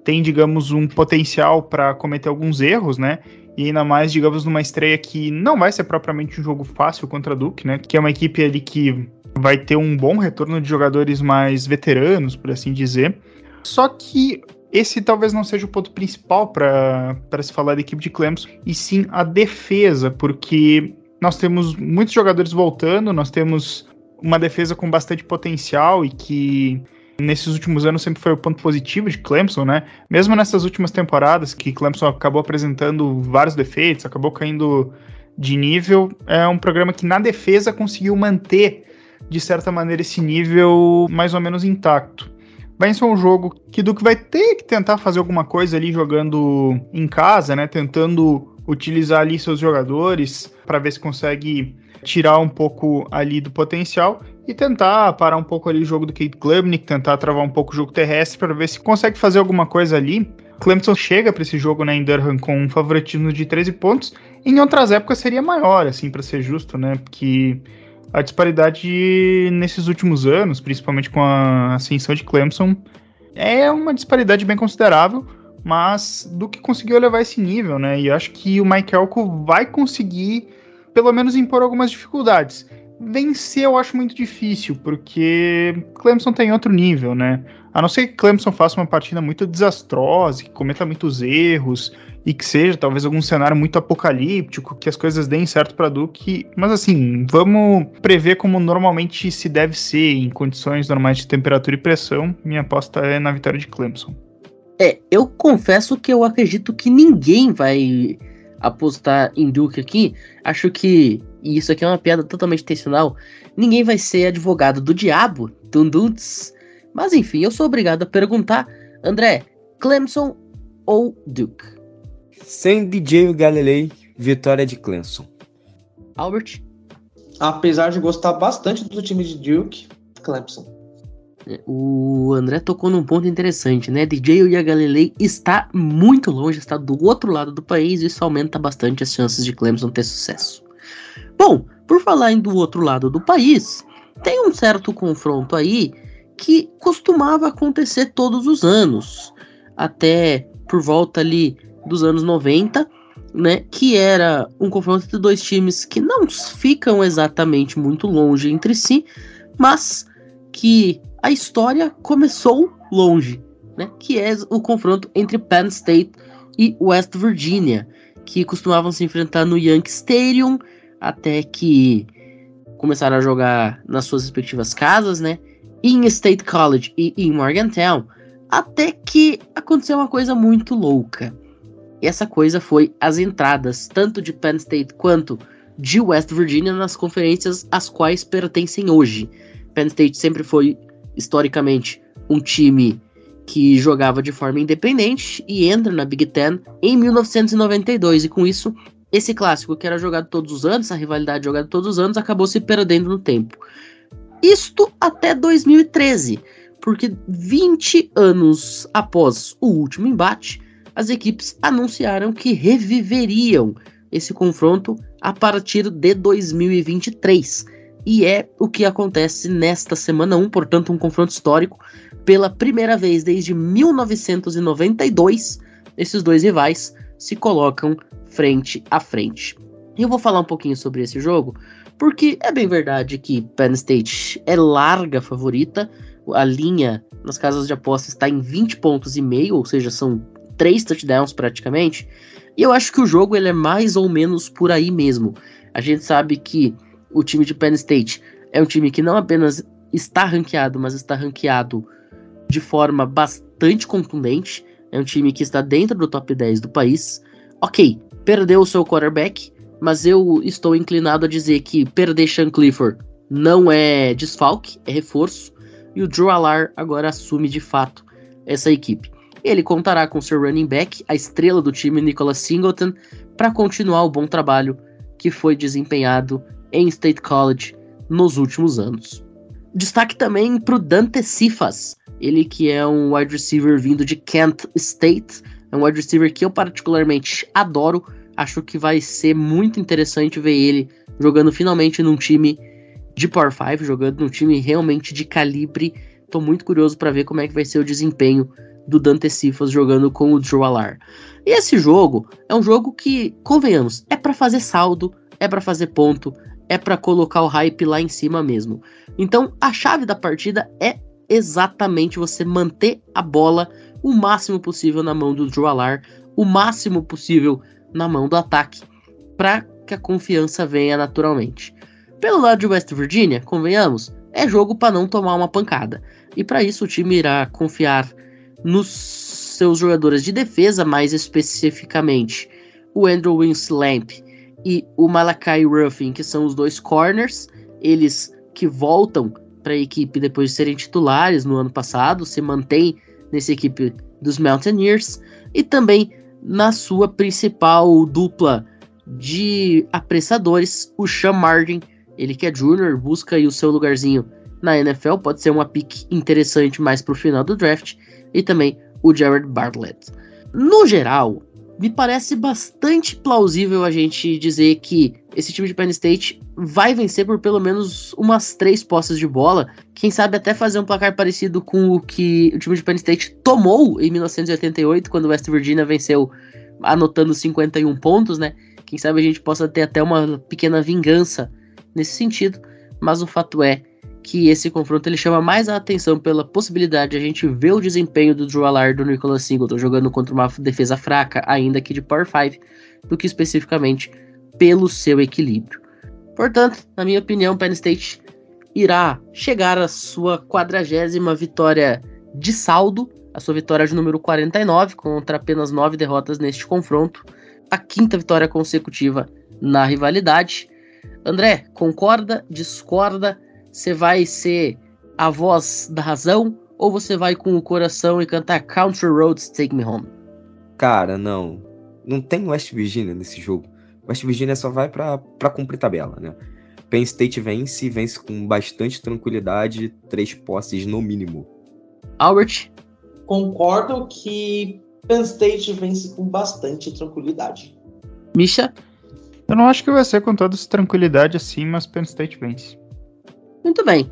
tem, digamos, um potencial para cometer alguns erros, né? E ainda mais, digamos, numa estreia que não vai ser propriamente um jogo fácil contra a Duke, né? Que é uma equipe ali que vai ter um bom retorno de jogadores mais veteranos, por assim dizer. Só que esse talvez não seja o ponto principal para se falar da equipe de Clemson, e sim a defesa, porque nós temos muitos jogadores voltando, nós temos uma defesa com bastante potencial e que nesses últimos anos sempre foi o ponto positivo de Clemson, né? Mesmo nessas últimas temporadas que Clemson acabou apresentando vários defeitos, acabou caindo de nível, é um programa que na defesa conseguiu manter de certa maneira esse nível mais ou menos intacto vai ser um jogo que Duke vai ter que tentar fazer alguma coisa ali jogando em casa, né? Tentando utilizar ali seus jogadores para ver se consegue tirar um pouco ali do potencial e tentar parar um pouco ali o jogo do Kate Klubnik, tentar travar um pouco o jogo terrestre para ver se consegue fazer alguma coisa ali. Clemson chega para esse jogo né, em Durham com um favoritismo de 13 pontos. Em outras épocas seria maior, assim, para ser justo, né? Porque a disparidade nesses últimos anos, principalmente com a ascensão de Clemson, é uma disparidade bem considerável, mas do que conseguiu levar esse nível, né? E acho que o Mike Elko vai conseguir, pelo menos, impor algumas dificuldades. Vencer eu acho muito difícil, porque Clemson tem outro nível, né? A não ser que Clemson faça uma partida muito desastrosa, que cometa muitos erros, e que seja talvez algum cenário muito apocalíptico, que as coisas deem certo para Duke, mas assim, vamos prever como normalmente se deve ser em condições normais de temperatura e pressão. Minha aposta é na vitória de Clemson. É, eu confesso que eu acredito que ninguém vai apostar em Duke aqui. Acho que, e isso aqui é uma piada totalmente intencional, ninguém vai ser advogado do diabo, Dunduts. Mas enfim, eu sou obrigado a perguntar, André, Clemson ou Duke? Sem DJ Galilei, vitória de Clemson. Albert? Apesar de gostar bastante do time de Duke, Clemson. O André tocou num ponto interessante, né? DJ Galilei está muito longe, está do outro lado do país, e isso aumenta bastante as chances de Clemson ter sucesso. Bom, por falar em do outro lado do país, tem um certo confronto aí que costumava acontecer todos os anos, até por volta ali dos anos 90, né, que era um confronto entre dois times que não ficam exatamente muito longe entre si, mas que a história começou longe, né, que é o confronto entre Penn State e West Virginia, que costumavam se enfrentar no Yankee Stadium até que começaram a jogar nas suas respectivas casas, né, em State College e em Morgantown, até que aconteceu uma coisa muito louca. E essa coisa foi as entradas, tanto de Penn State quanto de West Virginia, nas conferências às quais pertencem hoje. Penn State sempre foi, historicamente, um time que jogava de forma independente e entra na Big Ten em 1992, e com isso esse clássico que era jogado todos os anos, a rivalidade jogada todos os anos, acabou se perdendo no tempo. Isto até 2013, porque 20 anos após o último embate, as equipes anunciaram que reviveriam esse confronto a partir de 2023. E é o que acontece nesta semana 1, portanto, um confronto histórico. Pela primeira vez desde 1992, esses dois rivais se colocam frente a frente. E eu vou falar um pouquinho sobre esse jogo, porque é bem verdade que Penn State é larga favorita. A linha nas casas de aposta está em 20 pontos e meio, ou seja, são três touchdowns praticamente. E eu acho que o jogo ele é mais ou menos por aí mesmo. A gente sabe que o time de Penn State é um time que não apenas está ranqueado, mas está ranqueado de forma bastante contundente. É um time que está dentro do top 10 do país. Ok, perdeu o seu quarterback, mas eu estou inclinado a dizer que perder Sean Clifford não é desfalque, é reforço. E o Drew Alar agora assume de fato essa equipe. Ele contará com seu running back, a estrela do time Nicholas Singleton, para continuar o bom trabalho que foi desempenhado em State College nos últimos anos. Destaque também para o Dante Cifas, ele que é um wide receiver vindo de Kent State, é um wide receiver que eu particularmente adoro, acho que vai ser muito interessante ver ele jogando finalmente num time de Power 5, jogando num time realmente de calibre. Tô muito curioso para ver como é que vai ser o desempenho do Dante Cifas jogando com o Drew Alar. E esse jogo é um jogo que, convenhamos, é para fazer saldo, é para fazer ponto, é para colocar o hype lá em cima mesmo. Então, a chave da partida é exatamente você manter a bola o máximo possível na mão do Drew Alar, o máximo possível na mão do ataque, para que a confiança venha naturalmente. Pelo lado de West Virginia, convenhamos, é jogo para não tomar uma pancada. E para isso o time irá confiar nos seus jogadores de defesa, mais especificamente o Andrew Winslamp e o Malakai Ruffin, que são os dois corners, eles que voltam para a equipe depois de serem titulares no ano passado, se mantém nessa equipe dos Mountaineers e também na sua principal dupla de apressadores, o Sean Martin, ele que é júnior, busca aí o seu lugarzinho na NFL, pode ser uma pick interessante mais para o final do draft, e também o Jared Bartlett. No geral, me parece bastante plausível a gente dizer que esse time de Penn State vai vencer por pelo menos umas três posses de bola. Quem sabe até fazer um placar parecido com o que o time de Penn State tomou em 1988, quando West Virginia venceu anotando 51 pontos, né? Quem sabe a gente possa ter até uma pequena vingança nesse sentido. Mas o fato é que esse confronto ele chama mais a atenção pela possibilidade de a gente ver o desempenho do Drew Allard do Nicholas Singleton jogando contra uma defesa fraca, ainda aqui de Power 5, do que especificamente pelo seu equilíbrio. Portanto, na minha opinião, Penn State irá chegar à sua quadragésima vitória de saldo, a sua vitória de número 49, contra apenas nove derrotas neste confronto, a quinta vitória consecutiva na rivalidade. André, concorda? Discorda? Você vai ser a voz da razão ou você vai com o coração e cantar Country Roads Take Me Home? Cara, não. Não tem West Virginia nesse jogo. West Virginia só vai para cumprir tabela, né? Penn State vence e vence com bastante tranquilidade, três posses no mínimo. Albert? Concordo que Penn State vence com bastante tranquilidade. Misha? Eu não acho que vai ser com toda essa tranquilidade assim, mas Penn State vence. Muito bem.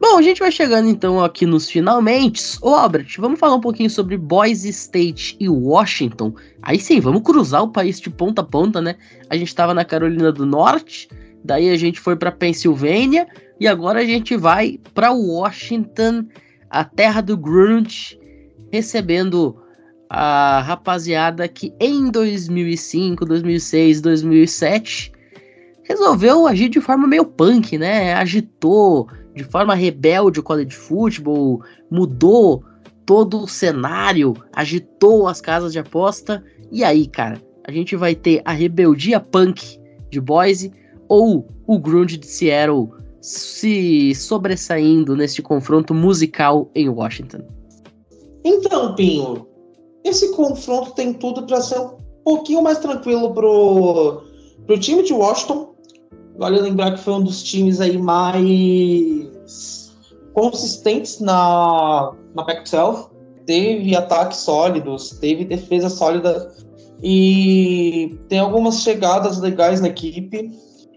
Bom, a gente vai chegando então aqui nos finalmente. Ô Albert, vamos falar um pouquinho sobre Boise State e Washington. Aí sim, vamos cruzar o país de ponta a ponta, né? A gente estava na Carolina do Norte, daí a gente foi para Pensilvânia e agora a gente vai para Washington, a terra do grunge, recebendo a rapaziada que em 2005, 2006, 2007 resolveu agir de forma meio punk, né? Agitou de forma rebelde o college football, mudou todo o cenário, agitou as casas de aposta. E aí, cara, a gente vai ter a rebeldia punk de Boise ou o grunge de Seattle se sobressaindo neste confronto musical em Washington? Então, Pinho, esse confronto tem tudo para ser pouquinho mais tranquilo pro, pro time de Washington. Vale lembrar que foi um dos times aí mais consistentes na, na Pac-12. Teve ataques sólidos, teve defesa sólida e tem algumas chegadas legais na equipe,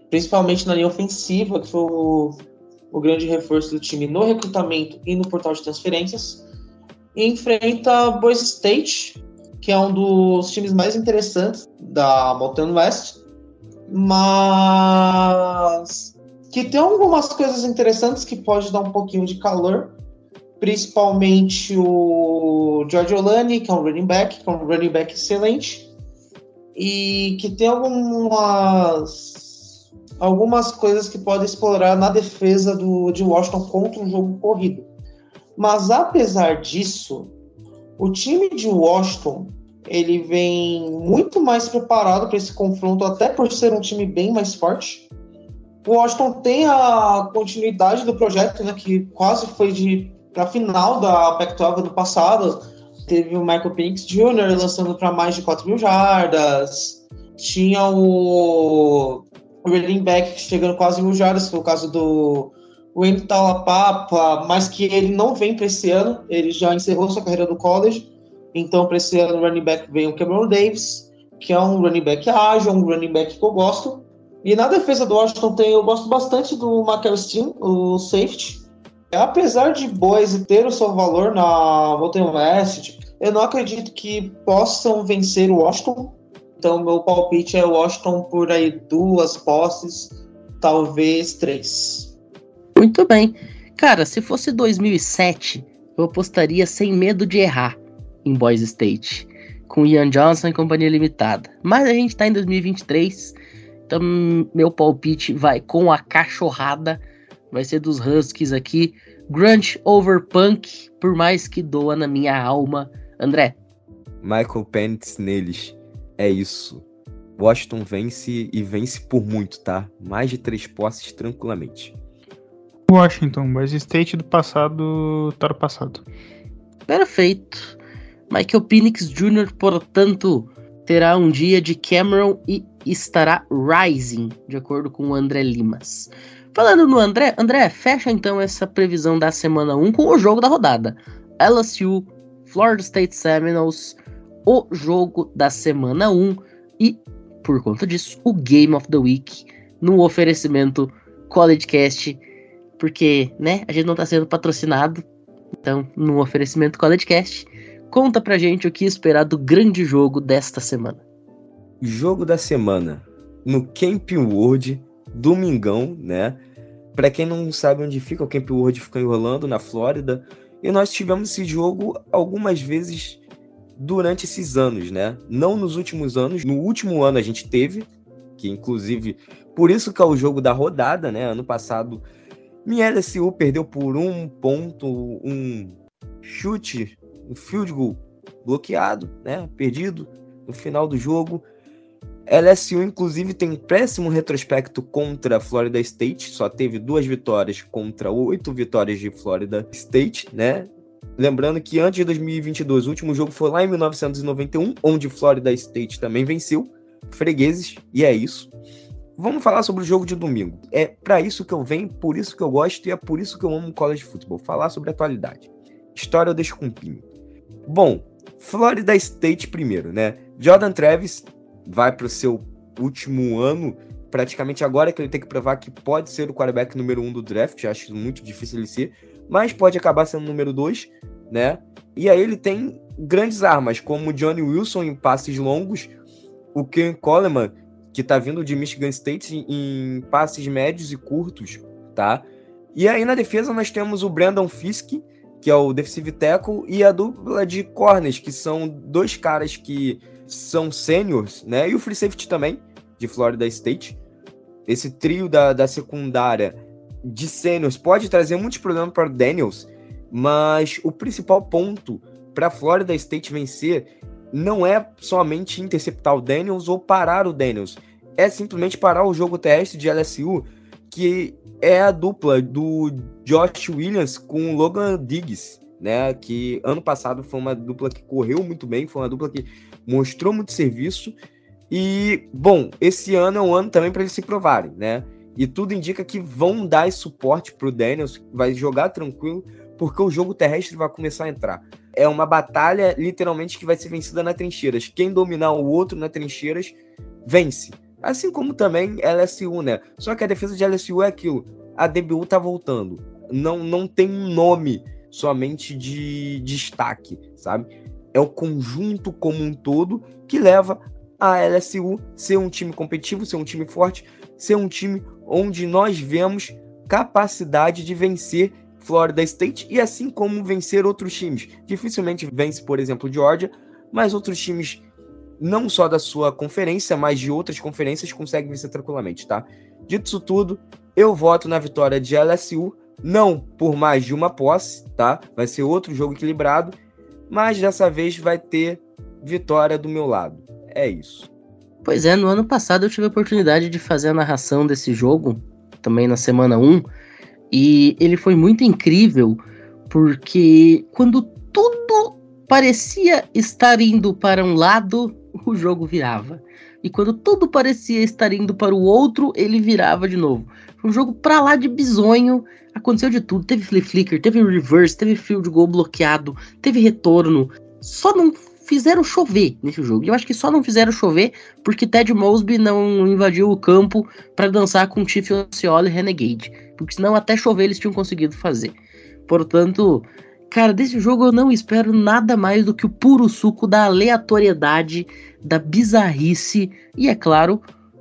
principalmente na linha ofensiva, que foi o, o grande reforço do time no recrutamento e no portal de transferências. E enfrenta Boise State, que é um dos times mais interessantes da Mountain West, mas que tem algumas coisas interessantes que pode dar um pouquinho de calor, principalmente o George Olani, que é um running back, que é um running back excelente, e que tem algumas algumas coisas que pode explorar na defesa do, de Washington contra um jogo corrido. Mas apesar disso, o time de Washington ele vem muito mais preparado para esse confronto, até por ser um time bem mais forte. O Washington tem a continuidade do projeto, né, que quase foi de para final da Pac-12 do passado. Teve o Michael Penix Jr. lançando para mais de 4 mil jardas. Tinha o, running back chegando quase mil jardas, foi o caso do Wayne Talapapa, mas que ele não vem para esse ano, ele já encerrou sua carreira do college então, para esse ano, running back vem o Cameron Davis, que é um running back ágil, um running back que eu gosto. E na defesa do Washington tem, eu gosto bastante do Michael Steen, o safety. Apesar de Boise ter o seu valor na Mountain West, eu não acredito que possam vencer o Washington. Então, meu palpite é o Washington por aí duas posses, talvez três. Muito bem. Cara, se fosse 2007, eu apostaria sem medo de errar em Boise State, com Ian Johnson e companhia limitada. Mas a gente tá em 2023, então meu palpite vai com a cachorrada, vai ser dos Huskies aqui. Grunge over punk, por mais que doa na minha alma. André. Michael Penix neles. É isso. Washington vence e vence por muito, tá? Mais de três posses tranquilamente. Washington, Boise State do passado tá no passado. Perfeito. Michael Penix Jr., portanto, terá um dia de Cameron e estará rising, de acordo com o André Limas. Falando no André, André, fecha então essa previsão da semana 1 com o jogo da rodada. LSU, Florida State Seminoles, o jogo da semana 1 e, por conta disso, o Game of the Week no oferecimento College Cast, porque, né, a gente não está sendo patrocinado, então, no oferecimento College Cast. Conta pra gente o que esperar do grande jogo desta semana. Jogo da semana no Camp World, domingão, né? Para quem não sabe onde fica, o Camp World fica em Orlando, na Flórida, e nós tivemos esse jogo algumas vezes durante esses anos, né? Não nos últimos anos, no último ano a gente teve, que inclusive por isso que é o jogo da rodada, né? Ano passado, minha LSU perdeu por um ponto, um chute um field goal bloqueado, né, perdido no final do jogo. LSU, inclusive, tem um péssimo retrospecto contra a Florida State, só teve duas vitórias contra oito vitórias de Florida State, né? Lembrando que antes de 2022, o último jogo foi lá em 1991, onde Florida State também venceu, fregueses, e é isso. Vamos falar sobre o jogo de domingo. É para isso que eu venho, por isso que eu gosto e é por isso que eu amo college football, falar sobre atualidade. História eu deixo com o Pinho. Bom, Florida State primeiro, né? Jordan Travis vai para o seu último ano, praticamente agora que ele tem que provar que pode ser o quarterback número um do draft, acho muito difícil ele ser, mas pode acabar sendo número dois, né? E aí ele tem grandes armas, como Johnny Wilson em passes longos, o Ken Coleman, que tá vindo de Michigan State em passes médios e curtos, tá? E aí na defesa nós temos o Brandon Fisk, que é o defensive tackle, e a dupla de corners, que são dois caras que são seniors, né? E o free safety também, de Florida State. Esse trio da, da secundária de seniors pode trazer muitos problemas para o Daniels, mas o principal ponto para Florida State vencer não é somente interceptar o Daniels ou parar o Daniels, é simplesmente parar o jogo terrestre de LSU, que é a dupla do Josh Williams com o Logan Diggs, né? Que ano passado foi uma dupla que correu muito bem, foi uma dupla que mostrou muito serviço. E, bom, esse ano é um ano também para eles se provarem, né? E tudo indica que vão dar esse suporte pro Daniels, vai jogar tranquilo, porque o jogo terrestre vai começar a entrar. É uma batalha, literalmente, que vai ser vencida nas trincheiras. Quem dominar o outro nas trincheiras, vence. Assim como também LSU, né? Só que a defesa de LSU é aquilo. A DBU tá voltando. Não, não tem um nome somente de destaque, sabe? É o conjunto como um todo que leva a LSU ser um time competitivo, ser um time forte, ser um time onde nós vemos capacidade de vencer Florida State e assim como vencer outros times. Dificilmente vence, por exemplo, Georgia, mas outros times não só da sua conferência, mas de outras conferências conseguem vencer tranquilamente, tá? Dito isso tudo, eu voto na vitória de LSU não por mais de uma posse, tá? Vai ser outro jogo equilibrado, mas dessa vez vai ter vitória do meu lado. É isso. Pois é, no ano passado eu tive a oportunidade de fazer a narração desse jogo, também na semana 1, e ele foi muito incrível, porque quando tudo parecia estar indo para um lado, o jogo virava. E quando tudo parecia estar indo para o outro, ele virava de novo. Foi um jogo pra lá de bizonho, Aconteceu de tudo. Teve flip flicker, teve reverse, teve field goal bloqueado, teve retorno. Só não fizeram chover nesse jogo. E eu acho que só não fizeram chover porque Ted Mosby não invadiu o campo para dançar com Tiff Osceola e Renegade. Porque senão até chover eles tinham conseguido fazer. Portanto, cara, desse jogo eu não espero nada mais do que o puro suco da aleatoriedade, da bizarrice e, é claro,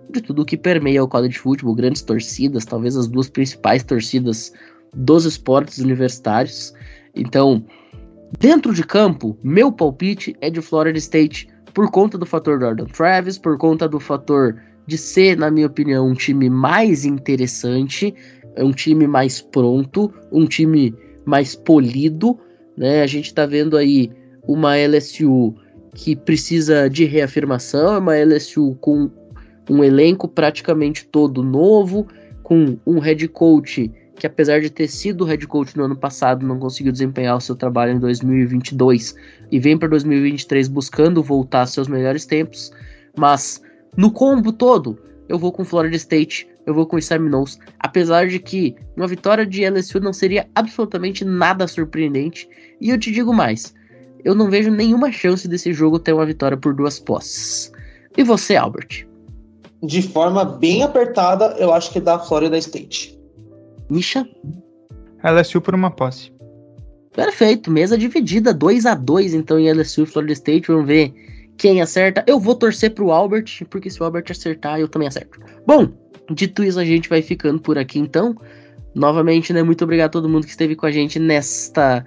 de tudo que permeia o college football, grandes torcidas, talvez as duas principais torcidas dos esportes universitários. Então, dentro de campo, meu palpite é de Florida State por conta do fator Jordan Travis, por conta do fator de ser, na minha opinião, um time mais interessante, um time mais pronto, um time mais polido, né? A gente tá vendo aí uma LSU que precisa de reafirmação, é uma LSU com um elenco praticamente todo novo, com um head coach que, apesar de ter sido head coach no ano passado, não conseguiu desempenhar o seu trabalho em 2022 e vem para 2023 buscando voltar aos seus melhores tempos. Mas no combo todo, eu vou com Florida State, eu vou com o Seminoles, apesar de que uma vitória de LSU não seria absolutamente nada surpreendente. E eu te digo mais, eu não vejo nenhuma chance desse jogo ter uma vitória por duas posses. E você, Albert? de forma bem apertada, eu acho que é da Florida State. Misha? LSU por uma posse. Perfeito, mesa dividida, 2 a 2 então em LSU e Florida State. Vamos ver quem acerta. Eu vou torcer pro Albert, porque se o Albert acertar, eu também acerto. Bom, dito isso, a gente vai ficando por aqui então. Novamente, né, muito obrigado a todo mundo que esteve com a gente nesta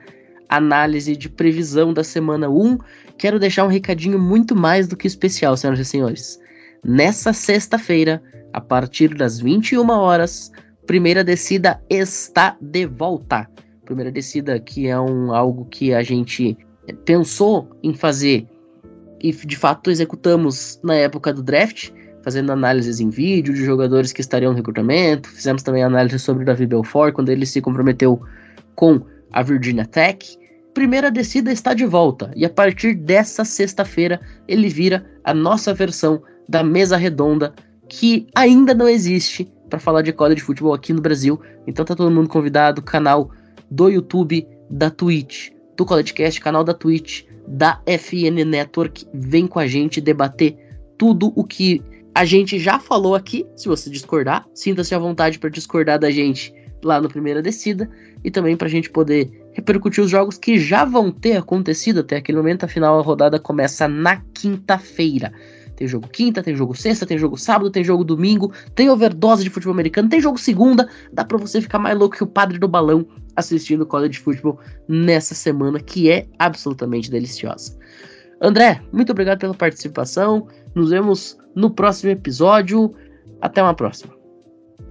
análise de previsão da semana 1. Quero deixar um recadinho muito mais do que especial, senhoras e senhores. Nessa sexta-feira, a partir das 21 horas, primeira descida está de volta. Primeira descida que é um algo que a gente pensou em fazer e de fato executamos na época do draft, fazendo análises em vídeo de jogadores que estariam no recrutamento. Fizemos também análise sobre o Davi Belfort quando ele se comprometeu com a Virginia Tech. Primeira descida está de volta e a partir dessa sexta-feira ele vira a nossa versão da mesa redonda que ainda não existe para falar de college de futebol aqui no Brasil. Então tá todo mundo convidado, canal do YouTube, da Twitch, do CollegeCast, canal da Twitch, da FN Network. Vem com a gente debater tudo o que a gente já falou aqui. Se você discordar, sinta-se à vontade para discordar da gente lá no Primeira Descida e também para a gente poder repercutir os jogos que já vão ter acontecido até aquele momento. Afinal, a rodada começa na quinta-feira. Tem jogo quinta, tem jogo sexta, tem jogo sábado, tem jogo domingo, tem overdose de futebol americano, tem jogo segunda. Dá para você ficar mais louco que o padre do balão assistindo college futebol nessa semana que é absolutamente deliciosa. André, muito obrigado pela participação. Nos vemos no próximo episódio. Até uma próxima.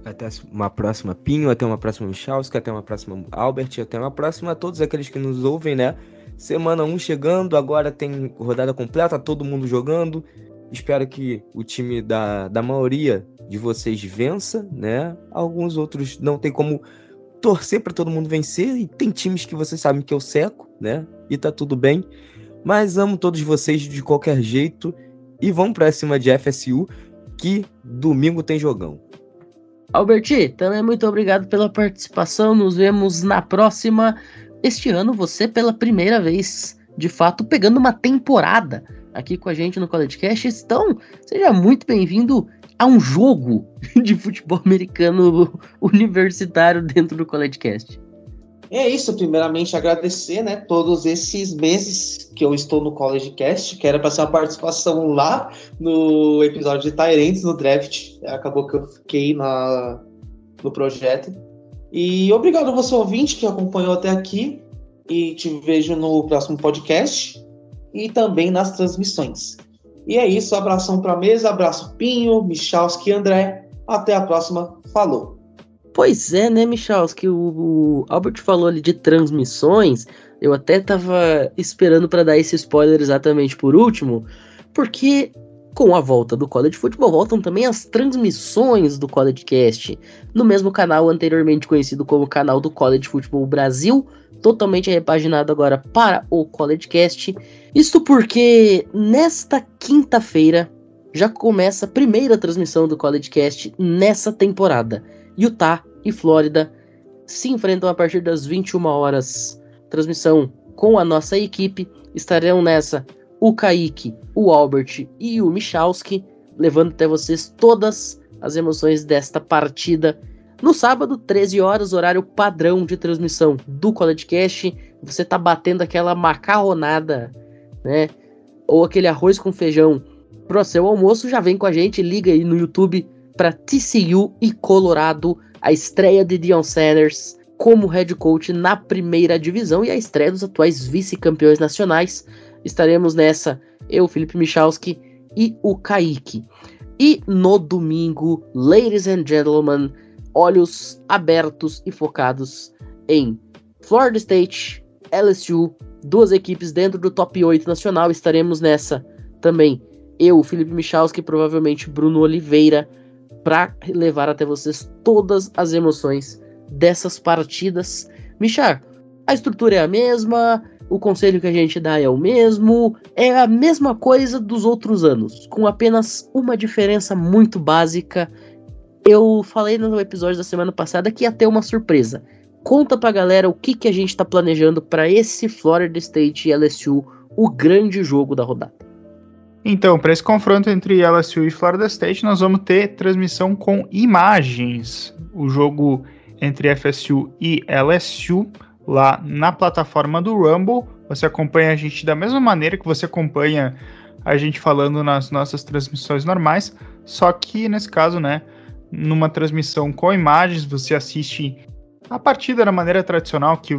Até uma próxima Pinho, até uma próxima Michalski, até uma próxima Albert, até uma próxima a todos aqueles que nos ouvem, né? Semana 1 chegando, agora tem rodada completa, todo mundo jogando. Espero que o time da, da maioria de vocês vença, né? Alguns outros não tem como torcer para todo mundo vencer. E tem times que vocês sabem que eu seco, né? E tá tudo bem. Mas amo todos vocês de qualquer jeito. E vamos pra cima de FSU, que domingo tem jogão. Alberti, também muito obrigado pela participação. Nos vemos na próxima. Este ano, você pela primeira vez, de fato, pegando uma temporada aqui com a gente no College Cast. Então, seja muito bem-vindo a um jogo de futebol americano universitário dentro do College Cast. É isso, primeiramente agradecer, né, todos esses meses que eu estou no College Cast, que era para ser uma participação lá no episódio de Tyrants no draft, acabou que eu fiquei na, no projeto. E obrigado a você ouvinte que acompanhou até aqui e te vejo no próximo podcast e também nas transmissões. E é isso, abração para a mesa, abraço Pinho, Michalski André. Até a próxima, falou! Pois é, né, Michalski? O, Albert falou ali de transmissões. Eu até tava esperando para dar esse spoiler exatamente por último, porque com a volta do College Football voltam também as transmissões do College Cast no mesmo canal anteriormente conhecido como canal do College Football Brasil, totalmente repaginado agora para o College Cast. Isto porque nesta quinta-feira já começa a primeira transmissão do College Cast nessa temporada. Utah e Flórida se enfrentam a partir das 21 horas. Transmissão com a nossa equipe. Estarão nessa o Kaique, o Albert e o Michalski, levando até vocês todas as emoções desta partida. No sábado, 13 horas, horário padrão de transmissão do College Cast. Você tá batendo aquela macarronada, né? Ou aquele arroz com feijão pro seu almoço, já vem com a gente, liga aí no YouTube para TCU e Colorado, a estreia de Dion Sanders como head coach na primeira divisão e a estreia dos atuais vice-campeões nacionais. Estaremos nessa, eu, Felipe Michalski e o Kaique. E no domingo, ladies and gentlemen, olhos abertos e focados em Florida State, LSU, duas equipes dentro do top 8 nacional. Estaremos nessa também. Eu, Felipe Michalski, provavelmente Bruno Oliveira, para levar até vocês todas as emoções dessas partidas. Michar, a estrutura é a mesma, o conselho que a gente dá é o mesmo, é a mesma coisa dos outros anos, com apenas uma diferença muito básica. Eu falei no episódio da semana passada que ia ter uma surpresa. Conta pra galera o que, que a gente tá planejando para esse Florida State e LSU, o grande jogo da rodada. Então, para esse confronto entre LSU e Florida State, nós vamos ter transmissão com imagens. O jogo entre FSU e LSU lá na plataforma do Rumble. Você acompanha a gente da mesma maneira que você acompanha a gente falando nas nossas transmissões normais, só que nesse caso, né, numa transmissão com imagens, você assiste a partida da maneira tradicional que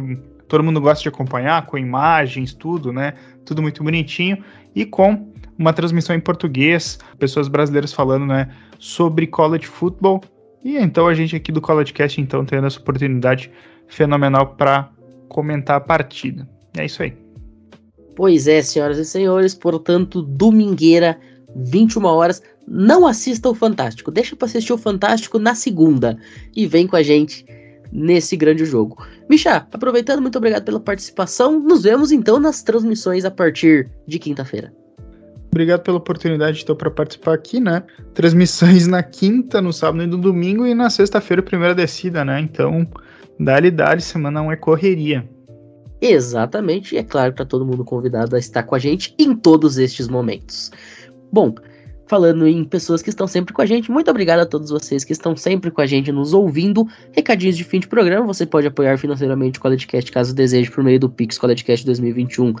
todo mundo gosta de acompanhar, com imagens, tudo, né? Tudo muito bonitinho e com uma transmissão em português, pessoas brasileiras falando, né, sobre college football. E então a gente aqui do College Cast então tendo essa oportunidade fenomenal para comentar a partida. É isso aí. Pois é, senhoras e senhores, portanto, domingueira, 21 horas. Não assista o Fantástico, deixa para assistir o Fantástico na segunda e vem com a gente nesse grande jogo. Micha, aproveitando, muito obrigado pela participação. Nos vemos então nas transmissões a partir de quinta-feira. Obrigado pela oportunidade, então, para participar aqui, né? Transmissões na quinta, no sábado e no domingo, e na sexta-feira, primeira descida, né? Então, dali, semana 1 é correria. Exatamente, e é claro que tá todo mundo convidado a estar com a gente em todos estes momentos. Bom, falando em pessoas que estão sempre com a gente, muito obrigado a todos vocês que estão sempre com a gente nos ouvindo. Recadinhos de fim de programa, você pode apoiar financeiramente o Coledcast caso deseje por meio do Pix Coledcast 2021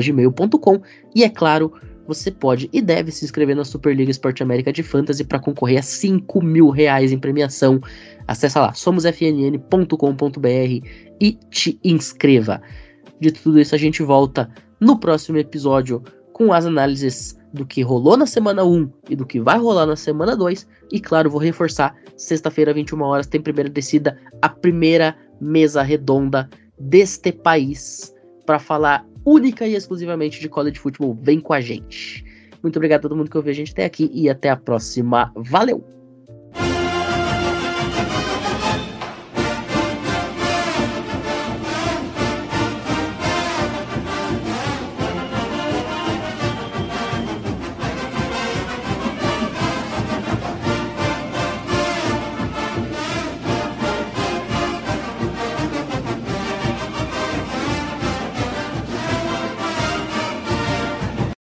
gmail.com e é claro, você pode e deve se inscrever na Superliga Esporte América de Fantasy para concorrer a 5 mil reais em premiação. Acesse lá, somosfnn.com.br e te inscreva. De tudo isso, a gente volta no próximo episódio com as análises do que rolou na semana 1 e do que vai rolar na semana 2. E claro, vou reforçar: sexta-feira, 21 horas, tem primeira descida, a primeira mesa redonda deste país para falar única e exclusivamente de college football. Vem com a gente. Muito obrigado a todo mundo que ouviu a gente até aqui e até a próxima. Valeu!